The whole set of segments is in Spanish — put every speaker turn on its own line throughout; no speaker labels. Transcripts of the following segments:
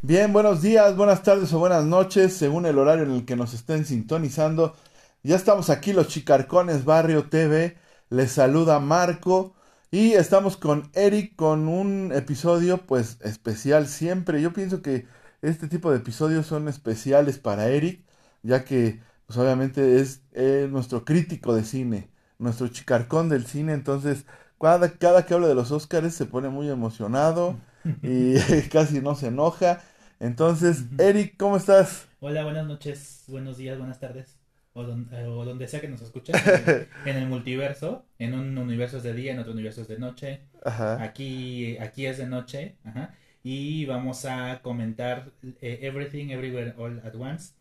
Bien, buenos días, buenas tardes o buenas noches, según el horario en el que nos estén sintonizando. Ya estamos aquí los Chicarcones Barrio TV. Les saluda Marco y estamos con Eric con un episodio pues especial siempre. Yo pienso que este tipo de episodios son especiales para Eric, ya que pues obviamente es, nuestro crítico de cine, nuestro chicarcón del cine, entonces cada, cada que habla de los Oscars se pone muy emocionado y casi no se enoja. Entonces, Eric, ¿cómo estás?
Hola, buenas noches, buenos días, buenas tardes, o, eh, donde sea que nos escuchen, en, el multiverso, en un universo es de día, en otro universo es de noche. Aquí, aquí es de noche, y vamos a comentar eh, Everything, Everywhere, All at Once.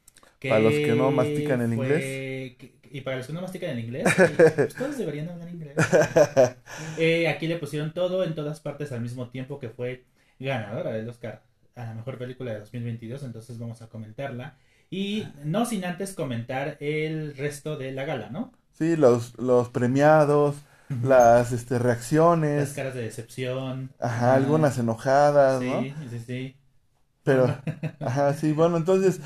para los que no mastican el inglés.
y para los que no mastican el inglés, pues todos deberían hablar inglés. Eh, aquí le pusieron todo en todas partes al mismo tiempo que fue ganadora del Oscar a la mejor película de 2022, entonces vamos a comentarla. Y no sin antes comentar el resto de la gala, ¿no?
Sí, los, los premiados, las este, reacciones.
Las caras de decepción.
Ajá, algunas enojadas,
¿no?
Sí,
sí, sí.
Pero, ajá, sí, bueno, entonces,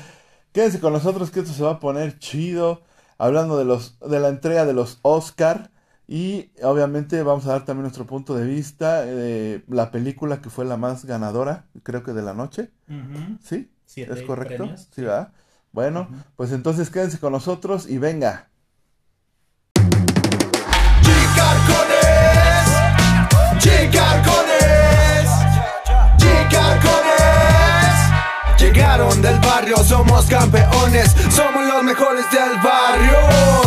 quédense con nosotros que esto se va a poner chido. Hablando de los, de la entrega de los Oscar. Y obviamente vamos a dar también nuestro punto de vista de la película que fue la más ganadora, creo que de la noche. ¿Sí? ¿Es correcto? Sí, va. Bueno, pues entonces quédense con nosotros y venga.
Del barrio, somos campeones, somos los mejores del barrio.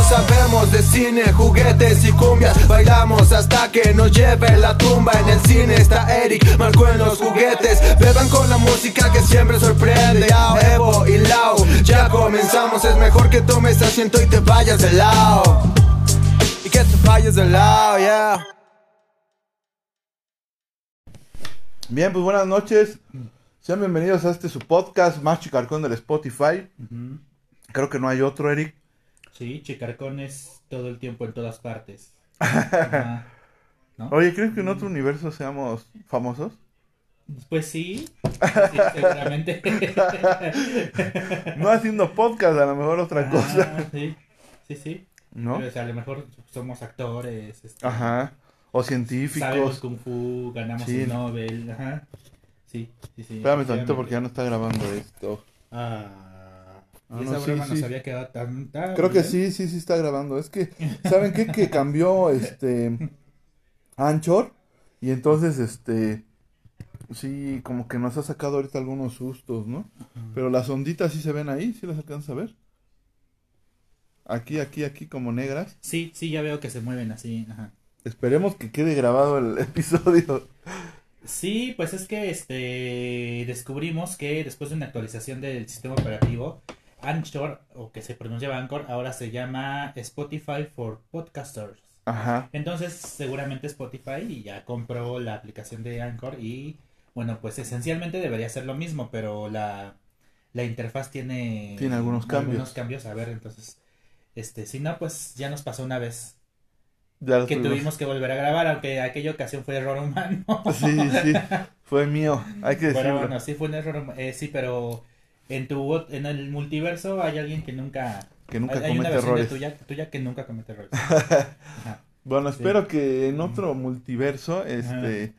Sabemos de cine, juguetes y cumbias, bailamos hasta que nos lleve la tumba. En el cine está Eric, marcó en los juguetes. Beban con la música que siempre sorprende. Evo y Lau, ya comenzamos. Es mejor que tomes asiento y te vayas de lado. Y que te vayas de lado, yeah.
Bien, pues buenas noches. Sean bienvenidos a este su podcast, más Chicarcón del Spotify. Creo que no hay otro, Eric.
Sí, Chicarcones todo el tiempo en todas partes.
Oye, ¿crees que en otro universo seamos famosos?
Pues sí, seguramente.
no haciendo podcast, a lo mejor otra cosa.
Sí, sí, sí. ¿No? o sea, a lo mejor somos actores.
Este, Ajá. O científicos.
Sabemos Kung Fu, ganamos el Nobel. Ajá. Sí, sí, sí.
Espérame tantito porque ya no está grabando esto.
Ah. ah esa no, broma nos había quedado tan,
Creo que sí, sí, sí está grabando. Es que, ¿saben qué? Que cambió este Anchor. Y entonces, este. Sí, como que nos ha sacado ahorita algunos sustos, ¿no? Pero las onditas sí se ven ahí, ¿sí las alcanzas a ver? Aquí, aquí, aquí, como negras.
Sí, sí, ya veo que se mueven así. Ajá.
Esperemos que quede grabado el episodio.
Sí, pues es que este descubrimos que después de una actualización del sistema operativo, Anchor, o que se pronuncia Anchor, ahora se llama Spotify for Podcasters.
Ajá.
Entonces, seguramente Spotify ya compró la aplicación de Anchor y, bueno, pues esencialmente debería ser lo mismo, pero la, la interfaz tiene...
Tiene algunos cambios.
Algunos cambios, a ver, entonces, este, si no, pues ya nos pasó una vez que tuvimos que volver a grabar, aunque aquella ocasión fue error humano.
sí, sí, fue mío, hay que decirlo.
Pero bueno, sí fue un error, eh, sí, pero en tu en el multiverso hay alguien que nunca
que nunca comete errores.
Tuya, tuya que nunca comete errores.
bueno, espero que en otro multiverso este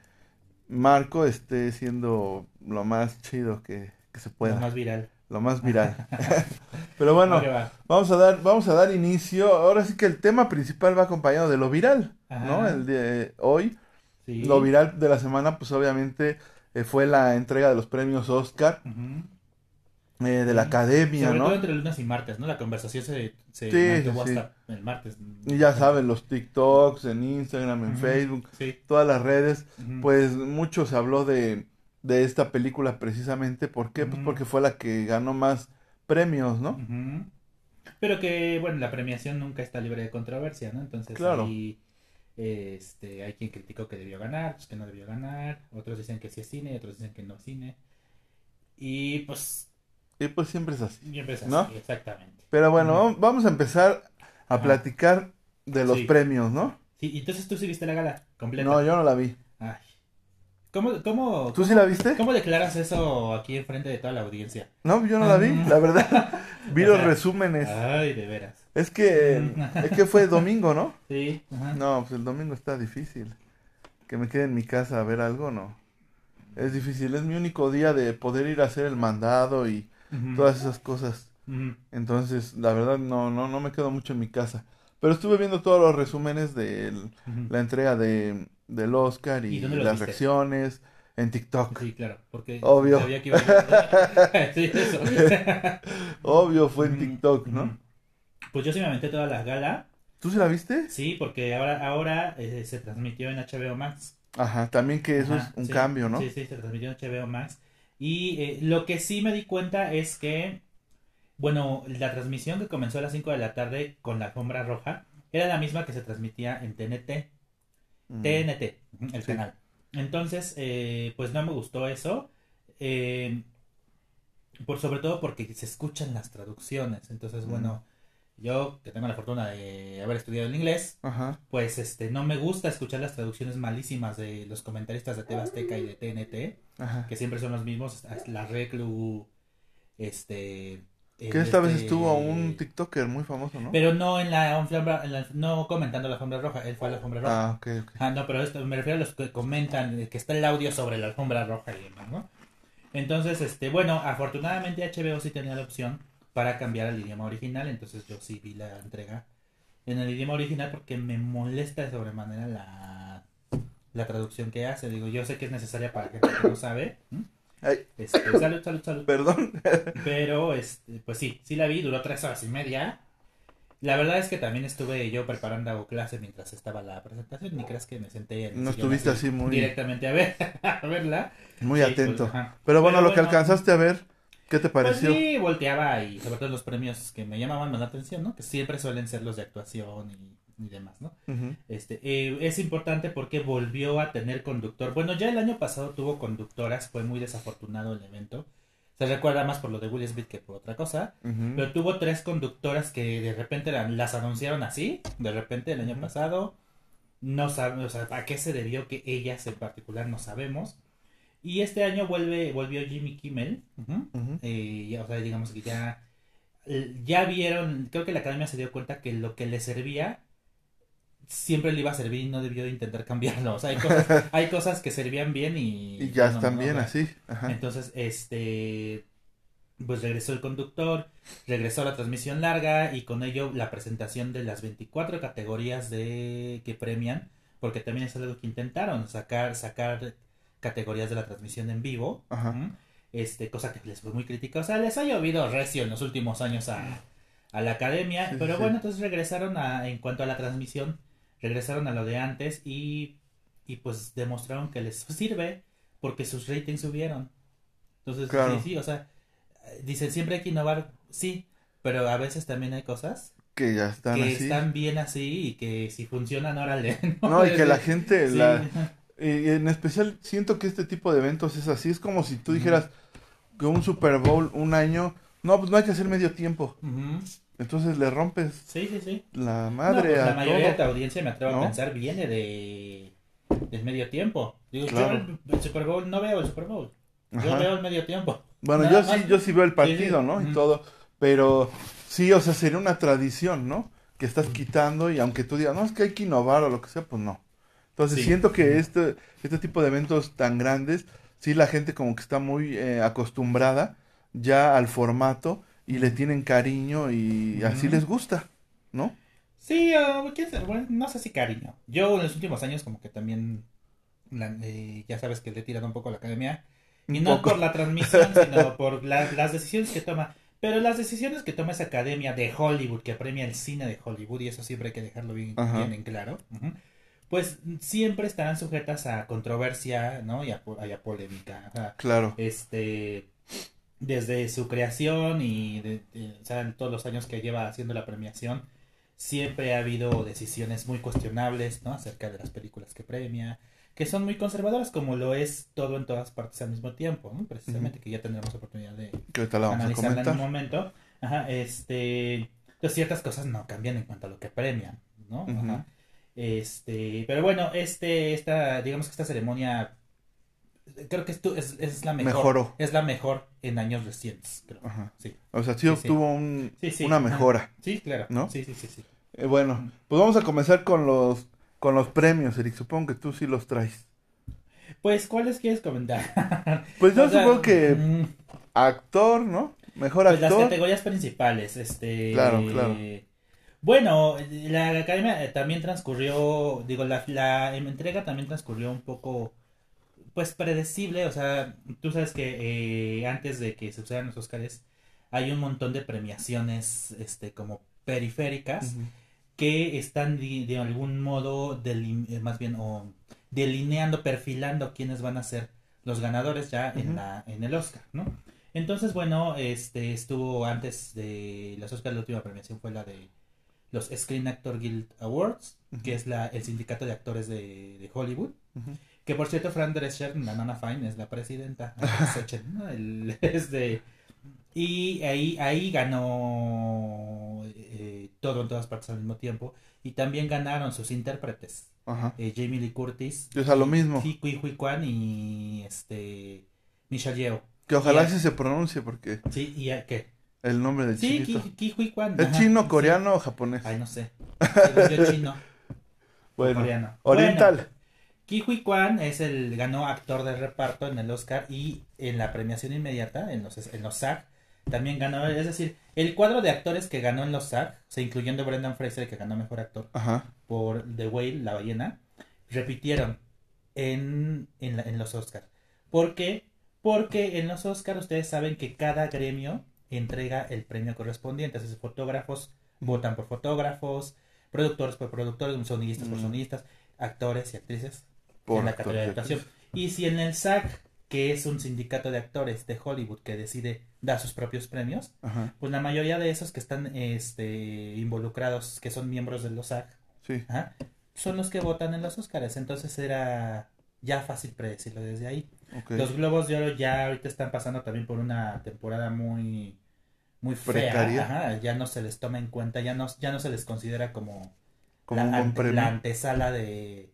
Marco esté siendo lo más chido que, que se pueda.
Lo más viral
lo más viral. Pero bueno, vamos a dar, vamos a dar inicio. Ahora sí que el tema principal va acompañado de lo viral, ¿no? El de hoy. Lo viral de la semana, pues obviamente eh, fue la entrega de los premios Oscar. eh, de la academia,
Sobre
¿no?
todo entre lunes y martes, ¿no? La conversación se, se hasta el martes.
Y ya saben, los TikToks, en Instagram, en Facebook, todas las redes, pues mucho se habló de, de esta película precisamente. ¿Por qué? Pues porque fue la que ganó más premios, ¿no?
Pero que, bueno, la premiación nunca está libre de controversia, ¿no? Entonces claro. ahí este, hay quien criticó que debió ganar, pues que no debió ganar. Otros dicen que sí es cine, otros dicen que no es cine. Y pues...
Y pues siempre es así.
Siempre es así, ¿no? exactamente.
Pero bueno, vamos a empezar a platicar de los premios, ¿no?
Sí, entonces tú sí viste la gala completa.
No, yo no la vi.
Ay. ¿Cómo, cómo,
¿Tú sí la viste?
¿Cómo declaras eso aquí enfrente de toda la audiencia?
No, yo no la vi, la verdad. vi los resúmenes.
Ay, de veras.
Es que,
Mm.
es que fue domingo, ¿no?
Sí, ajá.
No, pues el domingo está difícil. Que me quede en mi casa a ver algo, no. Es difícil, es mi único día de poder ir a hacer el mandado y todas esas cosas. Entonces, la verdad, no, no, no me quedo mucho en mi casa. Pero estuve viendo todos los resúmenes de la entrega de, del Oscar y,
¿Y dónde los
las
viste?
reacciones en TikTok.
Sí, claro, porque
Obvio.
sabía que iba a... sí, eso.
Obvio, fue en
Ujú,
TikTok, ¿no?
ujú. Pues yo sí me aventé toda la gala,
¿Tú se la viste?
sí, porque ahora, ahora eh, se transmitió en HBO Max.
Ajá, también que eso
Ajá,
es un
sí,
cambio, ¿no?
Sí, sí, se transmitió en HBO Max. Y eh, lo que sí me di cuenta es que, bueno, la transmisión que comenzó a las 5 de la tarde con la alfombra roja era la misma que se transmitía en TNT.
Mm.
TNT, ujú, el
Sí.
canal. Entonces, eh, pues no me gustó eso. eh, por sobre todo porque se escuchan las traducciones. Entonces,
Mm.
bueno, yo que tengo la fortuna de haber estudiado el inglés,
Ajá.
pues este no me gusta escuchar las traducciones malísimas de los comentaristas de TV Azteca y de TNT,
Ajá.
que siempre son los mismos, la Reclu, este...
Que esta vez
este-
estuvo un TikToker muy famoso, ¿no?
Pero no en la alfombra, en la- no comentando la alfombra roja, él fue a la alfombra roja.
Ah, ok, ok.
Ah, no, pero esto, me refiero a los que comentan eh, que está el audio sobre la alfombra roja y demás, ¿no? Entonces, este, bueno, afortunadamente HBO sí tenía la opción para cambiar al idioma original, entonces yo sí vi la entrega en el idioma original porque me molesta de sobremanera la, la traducción que hace. Digo, yo sé que es necesaria para gente que no sabe. Este, salud, salud, salud.
perdón.
Pero, este, pues sí, sí la vi, duró tres horas y media. La verdad es que también estuve yo preparando clase mientras estaba la presentación. Ni creas que me senté en el
No
sillón
estuviste así muy,
directamente a ver, a verla.
muy
Sí,
atento.
pues, ajá.
Pero bueno,
Pero
lo que alcanzaste a ver, ¿qué te
Pues
pareció?
sí, volteaba y sobre todo los premios que me llamaban más la atención, ¿no? Que siempre suelen ser los de actuación y, y demás, ¿no? Este, eh, es importante porque volvió a tener conductor. Bueno, ya el año pasado tuvo conductoras, fue muy desafortunado el evento. Se recuerda más por lo de Will Smith que por otra cosa. Pero tuvo tres conductoras que de repente la- las anunciaron así, de repente el año pasado. No sabemos, o sea, a qué se debió que ellas en particular no sabemos. Y este año vuelve, volvió Jimmy Kimmel. eh, ya, o sea, digamos que ya, ya vieron, creo que la academia se dio cuenta que lo que le servía siempre le iba a servir y no debió de intentar cambiarlo. O sea, hay cosas, hay cosas que servían bien y...
Y ya
no,
están
no,
bien
no,
así. Ajá.
entonces, este, pues regresó el conductor, regresó la transmisión larga y con ello la presentación de las 24 categorías de que premian, porque también es algo que intentaron sacar, sacar categorías de la transmisión en vivo,
Ajá.
este, cosa que les fue muy crítica, o sea, les ha llovido recio en los últimos años a, a la academia,
sí,
pero
sí.
bueno, entonces regresaron a, en cuanto a la transmisión, regresaron a lo de antes y, y pues demostraron que les sirve porque sus ratings subieron. Entonces,
Claro.
sí, sí, o sea, dicen siempre hay que innovar, sí, pero a veces también hay cosas
Que ya están
que
así.
están bien así y que si funcionan, órale.
No, y que la gente,
Sí,
la, y en especial siento que este tipo de eventos es así. Es como si tú dijeras que un Super Bowl un año, no, pues no hay que hacer medio tiempo.
Ujú.
Entonces le rompes
Sí, sí, sí.
la
No,
madre
pues la
a
mayoría de tu audiencia, me atrevo
¿No?
a pensar, viene de del medio tiempo. Digo,
Claro.
yo el, el Super Bowl no veo el Super Bowl. Yo
Ajá.
veo el medio tiempo.
Bueno,
Nada
yo sí, yo sí veo el partido. ¿no? Y todo. Pero sí, o sea, sería una tradición, ¿no? Que estás quitando y aunque tú digas, no, es que hay que innovar o lo que sea, pues no. Entonces siento que este, este tipo de eventos tan grandes, sí la gente como que está muy eh, acostumbrada ya al formato y le tienen cariño y así les gusta, ¿no?
Sí, uh, bueno, no sé si cariño. Yo en los últimos años como que también, la- eh, ya sabes que le he tirado un poco a la academia. Y
Un
no
poco.
por la transmisión, sino por la- las decisiones que toma. Pero las decisiones que toma esa academia de Hollywood, que premia el cine de Hollywood, y eso siempre hay que dejarlo bien, en claro, pues siempre estarán sujetas a controversia, ¿no? Y a, a polémica. O sea,
Claro.
este desde su creación y de, de- o sea, en todos los años que lleva haciendo la premiación siempre ha habido decisiones muy cuestionables no acerca de las películas que premia que son muy conservadoras como lo es todo en todas partes al mismo tiempo ¿no? precisamente que ya tendremos oportunidad de analizarla en un momento Ajá, este entonces ciertas cosas no cambian en cuanto a lo que premian no. Ajá. este pero bueno este esta digamos que esta ceremonia creo que esto es, es la mejor.
Mejoró.
Es la mejor en años recientes, creo.
Ajá.
Sí.
O sea, sí obtuvo un- una mejora.
Sí, claro.
¿No?
Sí, sí, sí, sí.
Eh, bueno, pues vamos a comenzar con los con los premios, Eric. Supongo que tú sí los traes.
Pues, ¿cuáles quieres comentar?
Pues yo
O sea,
supongo que
mm,
actor, ¿no? Mejor
Pues las
actor.
categorías principales, este...
Claro, claro.
Bueno, la academia eh, también transcurrió, digo, la, la entrega también transcurrió un poco, pues, predecible, o sea, tú sabes que eh, antes de que se usaran los Óscares, hay un montón de premiaciones, este, como periféricas, que están de, de algún modo, eh, más bien, o delineando, perfilando quiénes van a ser los ganadores ya en, la, en el Oscar, ¿no? Entonces, bueno, este estuvo antes de los Oscars, la última premiación fue la de los Screen Actor Guild Awards, que es la, el sindicato de actores de, de Hollywood. Que por cierto, Fran Drescher, la nana Fine, es la presidenta. El- es de- y ahí, ahí ganó eh, todo en todas partes al mismo tiempo. Y también ganaron sus intérpretes.
Ajá.
eh, Jamie Lee Curtis,
O sea, lo mismo.
Hui Kwan y este Michelle Yeoh.
Que ojalá
Y-
sí se pronuncie porque
Sí, y a- ¿qué?
el nombre del
Sí,
chinito.
Ki, Ki Hui Kwan.
¿Es
ajá,
chino,
sí.
coreano o japonés?
Ay, no sé. Yo, chino
bueno,
coreano.
oriental.
Bueno, Ki Hui Kwan es el ganó actor de reparto en el Oscar y en la premiación inmediata en los en los SAG también ganó, es decir, el cuadro de actores que ganó en los SAG, se incluyendo Brendan Fraser que ganó mejor actor
Ajá.
por The Whale, la ballena, repitieron en, en, la- en los Oscars. ¿Por qué? Porque en los Oscars ustedes saben que cada gremio entrega el premio correspondiente. Entonces, fotógrafos votan por fotógrafos, productores por productores, sonidistas por
Mm.
sonidistas, actores y actrices
Por
en la categoría de actuación. Y si en el SAG, que es un sindicato de actores de Hollywood que decide dar sus propios premios,
Ajá.
pues la mayoría de esos que están este, involucrados, que son miembros de los
Sí.
Ajá. son los que votan en los Oscars. Entonces era ya fácil predecirlo desde ahí. Los Globos de Oro ya ahorita están pasando también por una temporada muy muy fea. Ajá, Ya no se les toma en cuenta, ya no, ya no se les considera como,
Como
la, ante- la antesala de,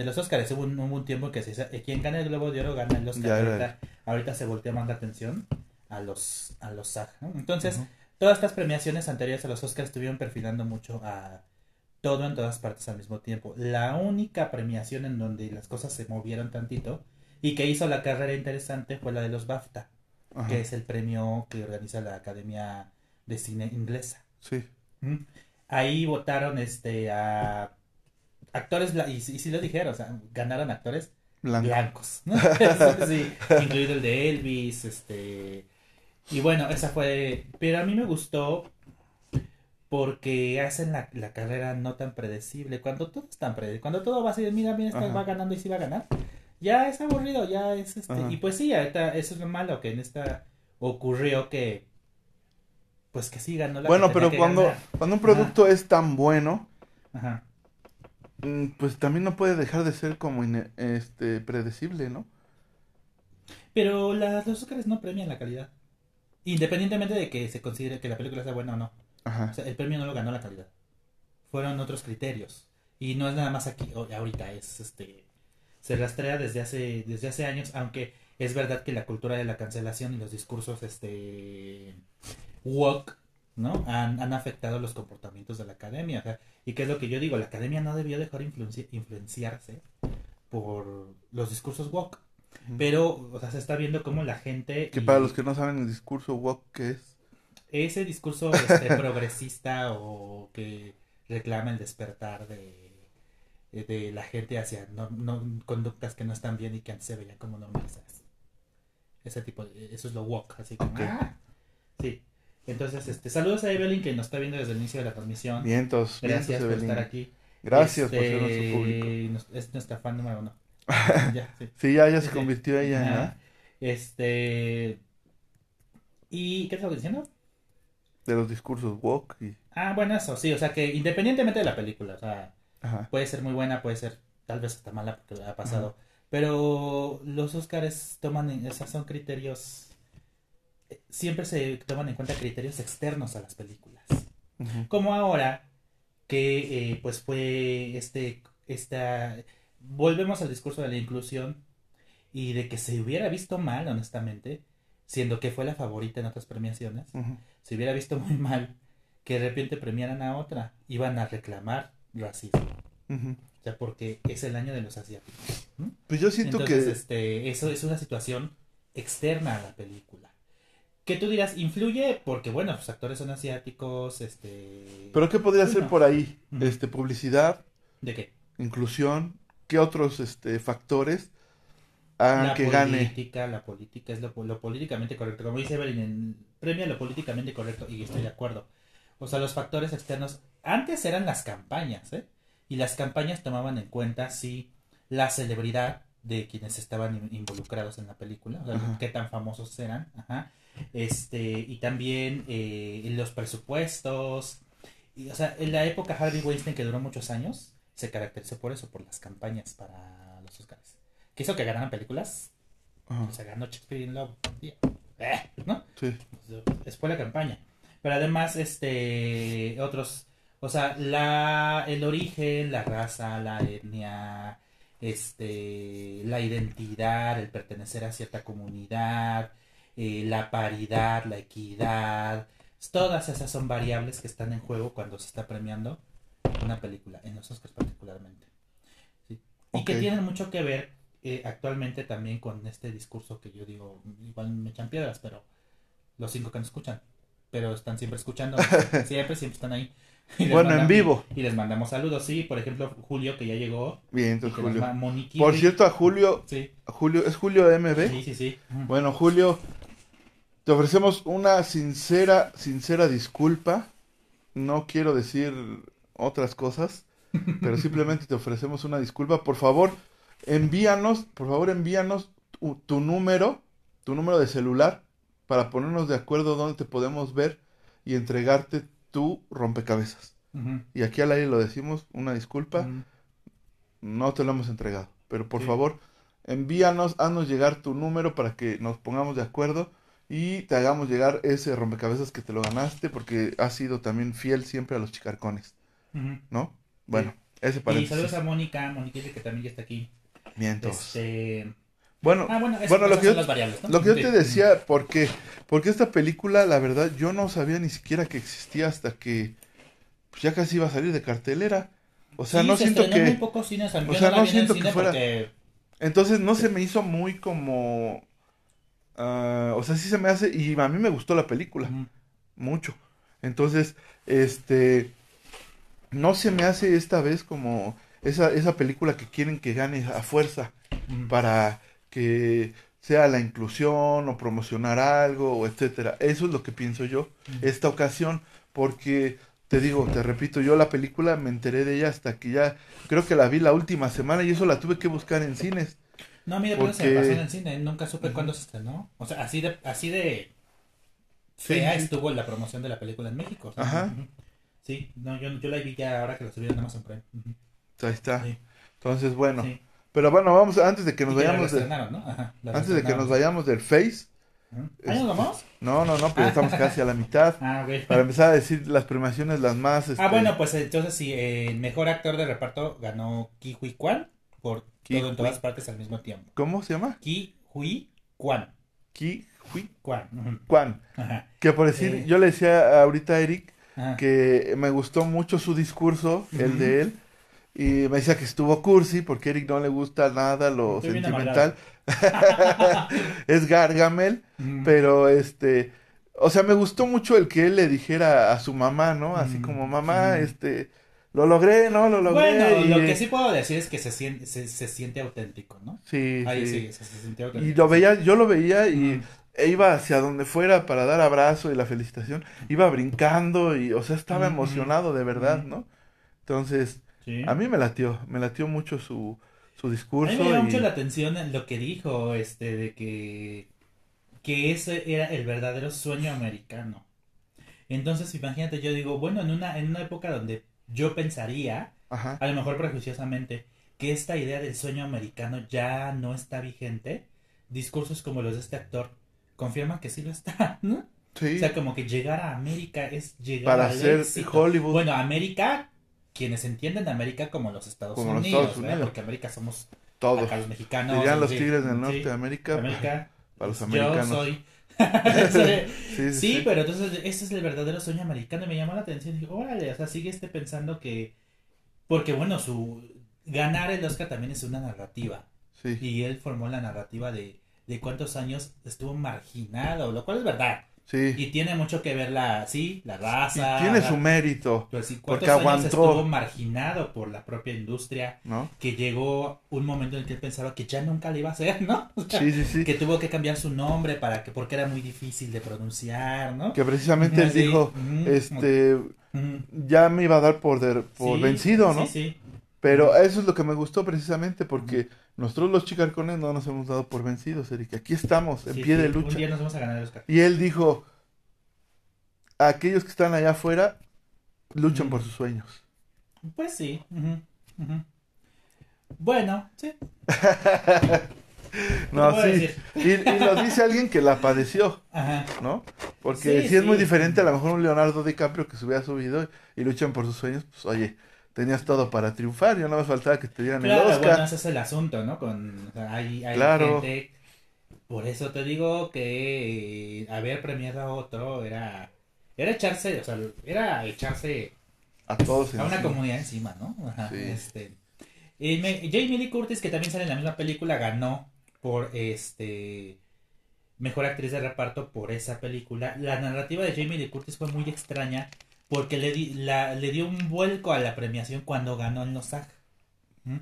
de los Oscars. Hubo un, hubo un tiempo que se dice, eh, quien gana el Globo de Oro gana el Oscar.
Ya
ahorita, ahorita se voltea más la atención a los, a los SAG. ¿no? Entonces, todas estas premiaciones anteriores a los Oscars estuvieron perfilando mucho a todo en todas partes al mismo tiempo. La única premiación en donde las cosas se movieron tantito y que hizo la carrera interesante fue la de los BAFTA,
Ajá.
que es el premio que organiza la Academia de Cine Inglesa.
Sí.
¿Mm? Ahí votaron este a actores y, y sí lo dijeron, o sea, ganaron actores
Blanco.
blancos, ¿no? sí, incluido el de Elvis, este y bueno, esa fue, pero a mí me gustó porque hacen la, la carrera no tan predecible, cuando todo es tan predecible, cuando todo va así de mira, mira, va ganando y sí va a ganar, ya es aburrido, ya es este,
Ajá.
y pues sí, ahorita eso es lo malo que en esta ocurrió que pues que sí ganó la
Bueno, pero cuando,
ganar.
cuando un producto es tan bueno,
Ajá.
Mm, pues también no puede dejar de ser como este predecible, ¿no?
Pero las, los Óscares no premian la calidad. Independientemente de que se considere que la película sea buena o no.
Ajá.
O sea, el premio no lo ganó la calidad. Fueron otros criterios. Y no es nada más aquí, ahorita, es este. Se rastrea desde hace, desde hace años, aunque es verdad que la cultura de la cancelación y los discursos este woke, ¿no? Han, han afectado los comportamientos de la academia. o sea, y qué es lo que yo digo, la academia no debió dejar influenci- influenciarse por los discursos woke. Pero, o sea, se está viendo cómo la gente...
Que
y-
para los que no saben el discurso woke que es.
ese discurso este, progresista o que reclama el despertar de, de la gente hacia no, no- conductas que no están bien y que antes se veían como normalizadas. Ese tipo, de- eso es lo woke, así como... ¡ah! Sí. Entonces, este, saludos a Evelyn que nos está viendo desde el inicio de la transmisión.
Vientos,
Gracias
vientos,
por
Evelyn.
estar aquí.
Gracias por
Este,
ser nuestro público.
Es nuestra fan número uno. ya, sí.
Sí, ya, ya se convirtió ella. ¿verdad?
Este... ¿Y qué estaba diciendo?
De los discursos woke y...
Ah, bueno, eso, sí, o sea que independientemente de la película, o sea,
Ajá.
puede ser muy buena, puede ser tal vez hasta mala porque ha pasado, pero los Oscars toman, en- o sea, son criterios, siempre se toman en cuenta criterios externos a las películas, como ahora que pues fue este, esta, volvemos al discurso de la inclusión y de que se hubiera visto mal, honestamente, siendo que fue la favorita en otras premiaciones,
Ujú.
se hubiera visto muy mal que de repente premiaran a otra, iban a reclamar racismo,
Ujú.
o sea, porque es el año de los asiáticos.
Pues yo siento
Entonces,
que...
este, eso es una situación externa a la película. Que tú dirás, influye porque, bueno, los actores son asiáticos, este...
¿Pero qué podría ser por ahí? Este, publicidad,
¿De qué?
inclusión, ¿qué otros este, factores hagan
la
que gane?
política, la política es lo, lo políticamente correcto. Como dice Evelyn, en premio a lo políticamente correcto, y estoy de acuerdo. O sea, los factores externos, antes eran las campañas, ¿eh? Y las campañas tomaban en cuenta si la celebridad de quienes estaban in- involucrados en la película, o sea,
Ajá.
qué tan famosos eran, ajá. Este, y también eh, los presupuestos. Y, o sea, en la época Harvey Weinstein, que duró muchos años, se caracterizó por eso, por las campañas para los Oscars. Que hizo que ganaran películas.
Ajá,
O sea, ganó Shakespeare in Love. Eh, ¿No?
sí.
Es fue la campaña. Pero además, este, otros, o sea, la, el origen, la raza, la etnia, este, la identidad, el pertenecer a cierta comunidad, eh, la paridad, la equidad, todas esas son variables que están en juego cuando se está premiando una película, en los Oscars particularmente. ¿sí? Y que tienen mucho que ver eh, actualmente también con este discurso que yo digo, igual me echan piedras, pero los cinco que nos escuchan, pero están siempre escuchando, siempre, siempre están ahí. Y
Bueno, en vivo.
Y les mandamos saludos, sí, por ejemplo, Julio, que ya llegó.
Bien, entonces Julio. Por cierto, a Julio,
Sí,
a Julio, ¿es Julio MB?
sí, sí, sí.
Bueno, Julio, te ofrecemos una sincera, sincera disculpa. No quiero decir otras cosas, pero simplemente te ofrecemos una disculpa. Por favor, envíanos, por favor, envíanos tu, tu número, tu número de celular, para ponernos de acuerdo dónde te podemos ver y entregarte tu rompecabezas. Y aquí al aire lo decimos, una disculpa no te lo hemos entregado. Pero por
Sí.
favor, envíanos, haznos llegar tu número para que nos pongamos de acuerdo y te hagamos llegar ese rompecabezas que te lo ganaste porque has sido también fiel siempre a los chicarcones. ¿no? Bueno, ese
Y
paréntesis.
saludos a Mónica, Mónica dice que también ya está aquí.
Mientos.
Este...
Bueno,
Ah, bueno, eso-
bueno, lo que
son
yo-
las variables, ¿no?
lo que yo
Sí.
te decía, ¿por qué? Porque esta película, la verdad, yo no sabía ni siquiera que existía hasta que pues, ya casi iba a salir de cartelera. O sea,
Sí,
no
se
siento que...
muy pocos cines,
o sea, no
en
siento que fuera-
porque-
Entonces no se me hizo muy como... ah, o sea, sí se me hace... Y a mí me gustó la película, mucho. Entonces, este... No se me hace esta vez como esa, esa película que quieren que gane a fuerza para que sea la inclusión o promocionar algo o etcétera. Eso es lo que pienso yo esta ocasión porque te digo, te repito, yo la película me enteré de ella hasta que ya creo que la vi la última semana y eso la tuve que buscar en cines.
No, mira, pero se
Porque-
me pasó en el cine, nunca supe cuándo se estrenó. O sea, así de, así de fea
sí.
estuvo la promoción de la película en México. o sea,
Ajá.
Sí, no, yo, yo la vi ya ahora que la subieron a Amazon Prime. Ujú.
Ahí está.
Sí,
Entonces, bueno,
sí.
pero bueno, vamos antes de que nos
Y
vayamos de-
reestrenaron, ¿no? Ajá, la
antes de que nos vayamos del Face.
¿Ah, nos vamos?
No, no, no, pero estamos casi a la mitad.
Ah, ok.
Para empezar a decir las premiaciones las más este,
Ah, bueno, pues entonces sí, eh, mejor actor de reparto ganó Ki Hui Kwan por todo en todas partes al mismo tiempo.
¿cómo se llama?
Ki Hui Kwan.
Ki Hui
Kwan.
Kwan.
Ajá.
Que por decir,
Eh.
yo le decía ahorita a Eric
Ajá.
que me gustó mucho su discurso, el de él, y me decía que estuvo cursi porque a Eric no le gusta nada lo
Estoy
sentimental. es Gargamel, pero este, o sea, me gustó mucho el que él le dijera a su mamá, ¿no? Así
Mm,
como, mamá, este, lo logré, ¿no? Lo logré.
Bueno, lo que sí puedo decir es que se siente, se, se siente auténtico, ¿no?
Sí,
Ahí
sí.
sí, se, se siente auténtico.
Y lo veía, yo lo veía y e iba hacia donde fuera para dar abrazo y la felicitación, iba brincando y, o sea, estaba emocionado de verdad. ¿no? Entonces,
Sí.
a mí me latió, me latió mucho su, su
A
discurso.
mí me llama
y-
mucho la atención en lo que dijo, este, de que, que ese era el verdadero sueño americano. Entonces, imagínate, yo digo, bueno, en una, en una época donde yo pensaría,
Ajá.
a lo mejor prejuiciosamente, que esta idea del sueño americano ya no está vigente, discursos como los de este actor confirman que sí lo está, ¿no?
Sí,
O sea, como que llegar a América es llegar
para
al éxito.
Hollywood.
Bueno, América, quienes entienden de América como los Estados
Como los
Unidos. Porque América somos
Todo.
Acá los mexicanos.
Dirían los Tigres del Norte de América.
América.
Para los
Yo
americanos.
soy.
Sí, sí,
Sí,
sí.
pero entonces ese es el verdadero sueño americano y me llamó la atención. Dije, órale, o sea, sigue este pensando que. Porque bueno, su. Ganar el Oscar también es una narrativa.
Sí.
Y él formó la narrativa de, de cuántos años estuvo marginado, lo cual es verdad.
Sí.
Y tiene mucho que ver la. Sí, la raza.
Y tiene
la-
su mérito,
pues sí,
porque
años
aguantó.
estuvo marginado por la propia industria.
¿no?
Que llegó un momento en el que él pensaba que ya nunca le iba a hacer, ¿no? O sea,
Sí, sí, sí.
que tuvo que cambiar su nombre para que porque era muy difícil de pronunciar, ¿no?
Que precisamente él dijo, este, ya me iba a dar por, der- por
Sí,
vencido, ¿no?
Sí, sí.
Pero eso es lo que me gustó precisamente porque nosotros los chicarcones no nos hemos dado por vencidos, Erika. Aquí estamos, en
Sí,
pie
sí,
de
Un
lucha.
día nos vamos a ganar el Oscar.
Y él dijo, aquellos que están allá afuera luchan
Ujú.
por sus sueños.
Pues sí. Bueno, sí.
No, sí. Y, y lo dice alguien que la padeció,
Ajá.
¿no? Porque
Sí,
si es muy diferente a lo mejor un Leonardo DiCaprio que se hubiera subido y luchan por sus sueños, pues oye, tenías todo para triunfar, ya no más faltaba que te dieran
Claro,
el Oscar.
bueno, ese es el asunto, ¿no? Con, o sea, hay, hay
Claro.
gente. Por eso te digo que eh, haber premiado a otro era. Era echarse, o sea, era echarse
A todos.
a una
encima.
comunidad encima, ¿no? Ajá,
Sí.
este. Y me- Jamie Lee Curtis, que también sale en la misma película, ganó por este mejor actriz de reparto por esa película. La narrativa de Jamie Lee Curtis fue muy extraña porque le, di- la- le dio un vuelco a la premiación cuando ganó en los SAG. ¿Mm?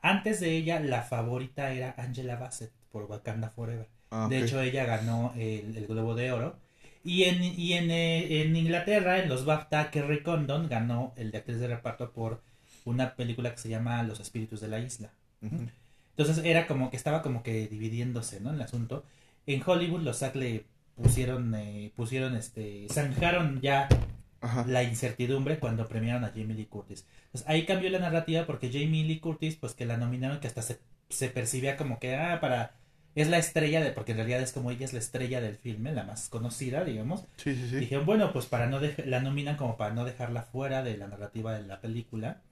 Antes de ella, la favorita era Angela Bassett por Wakanda Forever.
Ah,
De hecho, ella ganó el, el Globo de Oro. Y en, y en, eh, en Inglaterra, en los BAFTA, Kerry Condon ganó el de actriz de reparto por una película que se llama Los Espíritus de la Isla. Entonces era como que estaba como que dividiéndose, ¿no? El asunto. En Hollywood los SAG le pusieron, eh, pusieron, este, zanjaron ya
Ajá.
la incertidumbre cuando premiaron a Jamie Lee Curtis. Entonces ahí cambió la narrativa porque Jamie Lee Curtis, pues que la nominaron, que hasta se, se percibía como que, ah, para... Es la estrella de, porque en realidad es como ella es la estrella del filme, la más conocida, digamos.
Sí, sí, sí.
Dijeron, bueno, pues para no dej- la nominan como para no dejarla fuera de la narrativa de la película.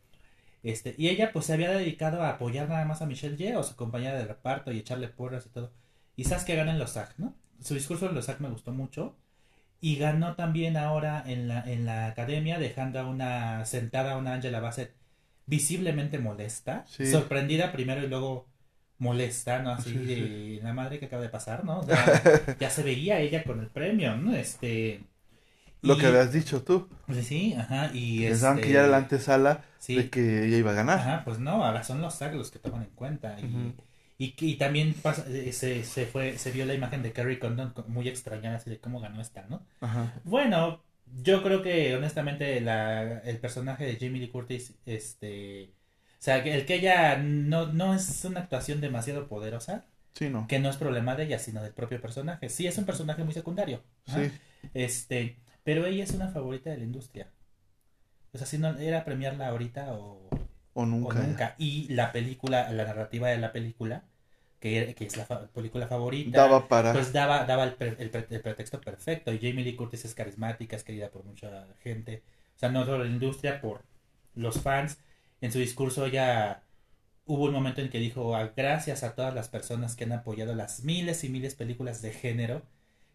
Este, y ella pues se había dedicado a apoyar nada más a Michelle Yeoh, su compañera de reparto, y echarle porras y todo. Y sabes que gana en los SAG, ¿no? Su discurso en los SAG me gustó mucho. Y ganó también ahora en la, en la academia, dejando a una sentada a una Angela Bassett visiblemente molesta,
Sí.
sorprendida primero y luego molesta, ¿no? Así
Sí, sí.
de la madre que acaba de pasar, ¿no? O sea, ya se veía ella con el premio, ¿no? Este.
Lo
y-
que habías dicho tú.
pues sí, ajá, y
Pensaban
este,
que ya era la antesala de que ella iba a ganar.
ajá, pues no, ahora son los SAG los que toman en cuenta y. y, y también pasa- eh, se, se fue, se vio la imagen de Kerry Condon co- muy extrañada así de cómo ganó esta, ¿no?
Ajá.
Bueno, yo creo que honestamente la, el personaje de Jamie Lee Curtis, este, o sea, que el que ella no, no es una actuación demasiado poderosa,
Sí, no.
que no es problema de ella, sino del propio personaje. Sí, es un personaje muy secundario.
Sí.
Este, pero ella es una favorita de la industria. O sea, si no era premiarla ahorita o,
O
o
nunca.
nunca. Y la película, la narrativa de la película, que, que es la fa- película favorita,
Daba para.
pues daba, daba el, pre- el pre- el pretexto perfecto. Y Jamie Lee Curtis es carismática, es querida por mucha gente. O sea, no solo la industria, por los fans. En su discurso ella hubo un momento en que dijo "Ah, gracias a todas las personas que han apoyado las miles y miles de películas de género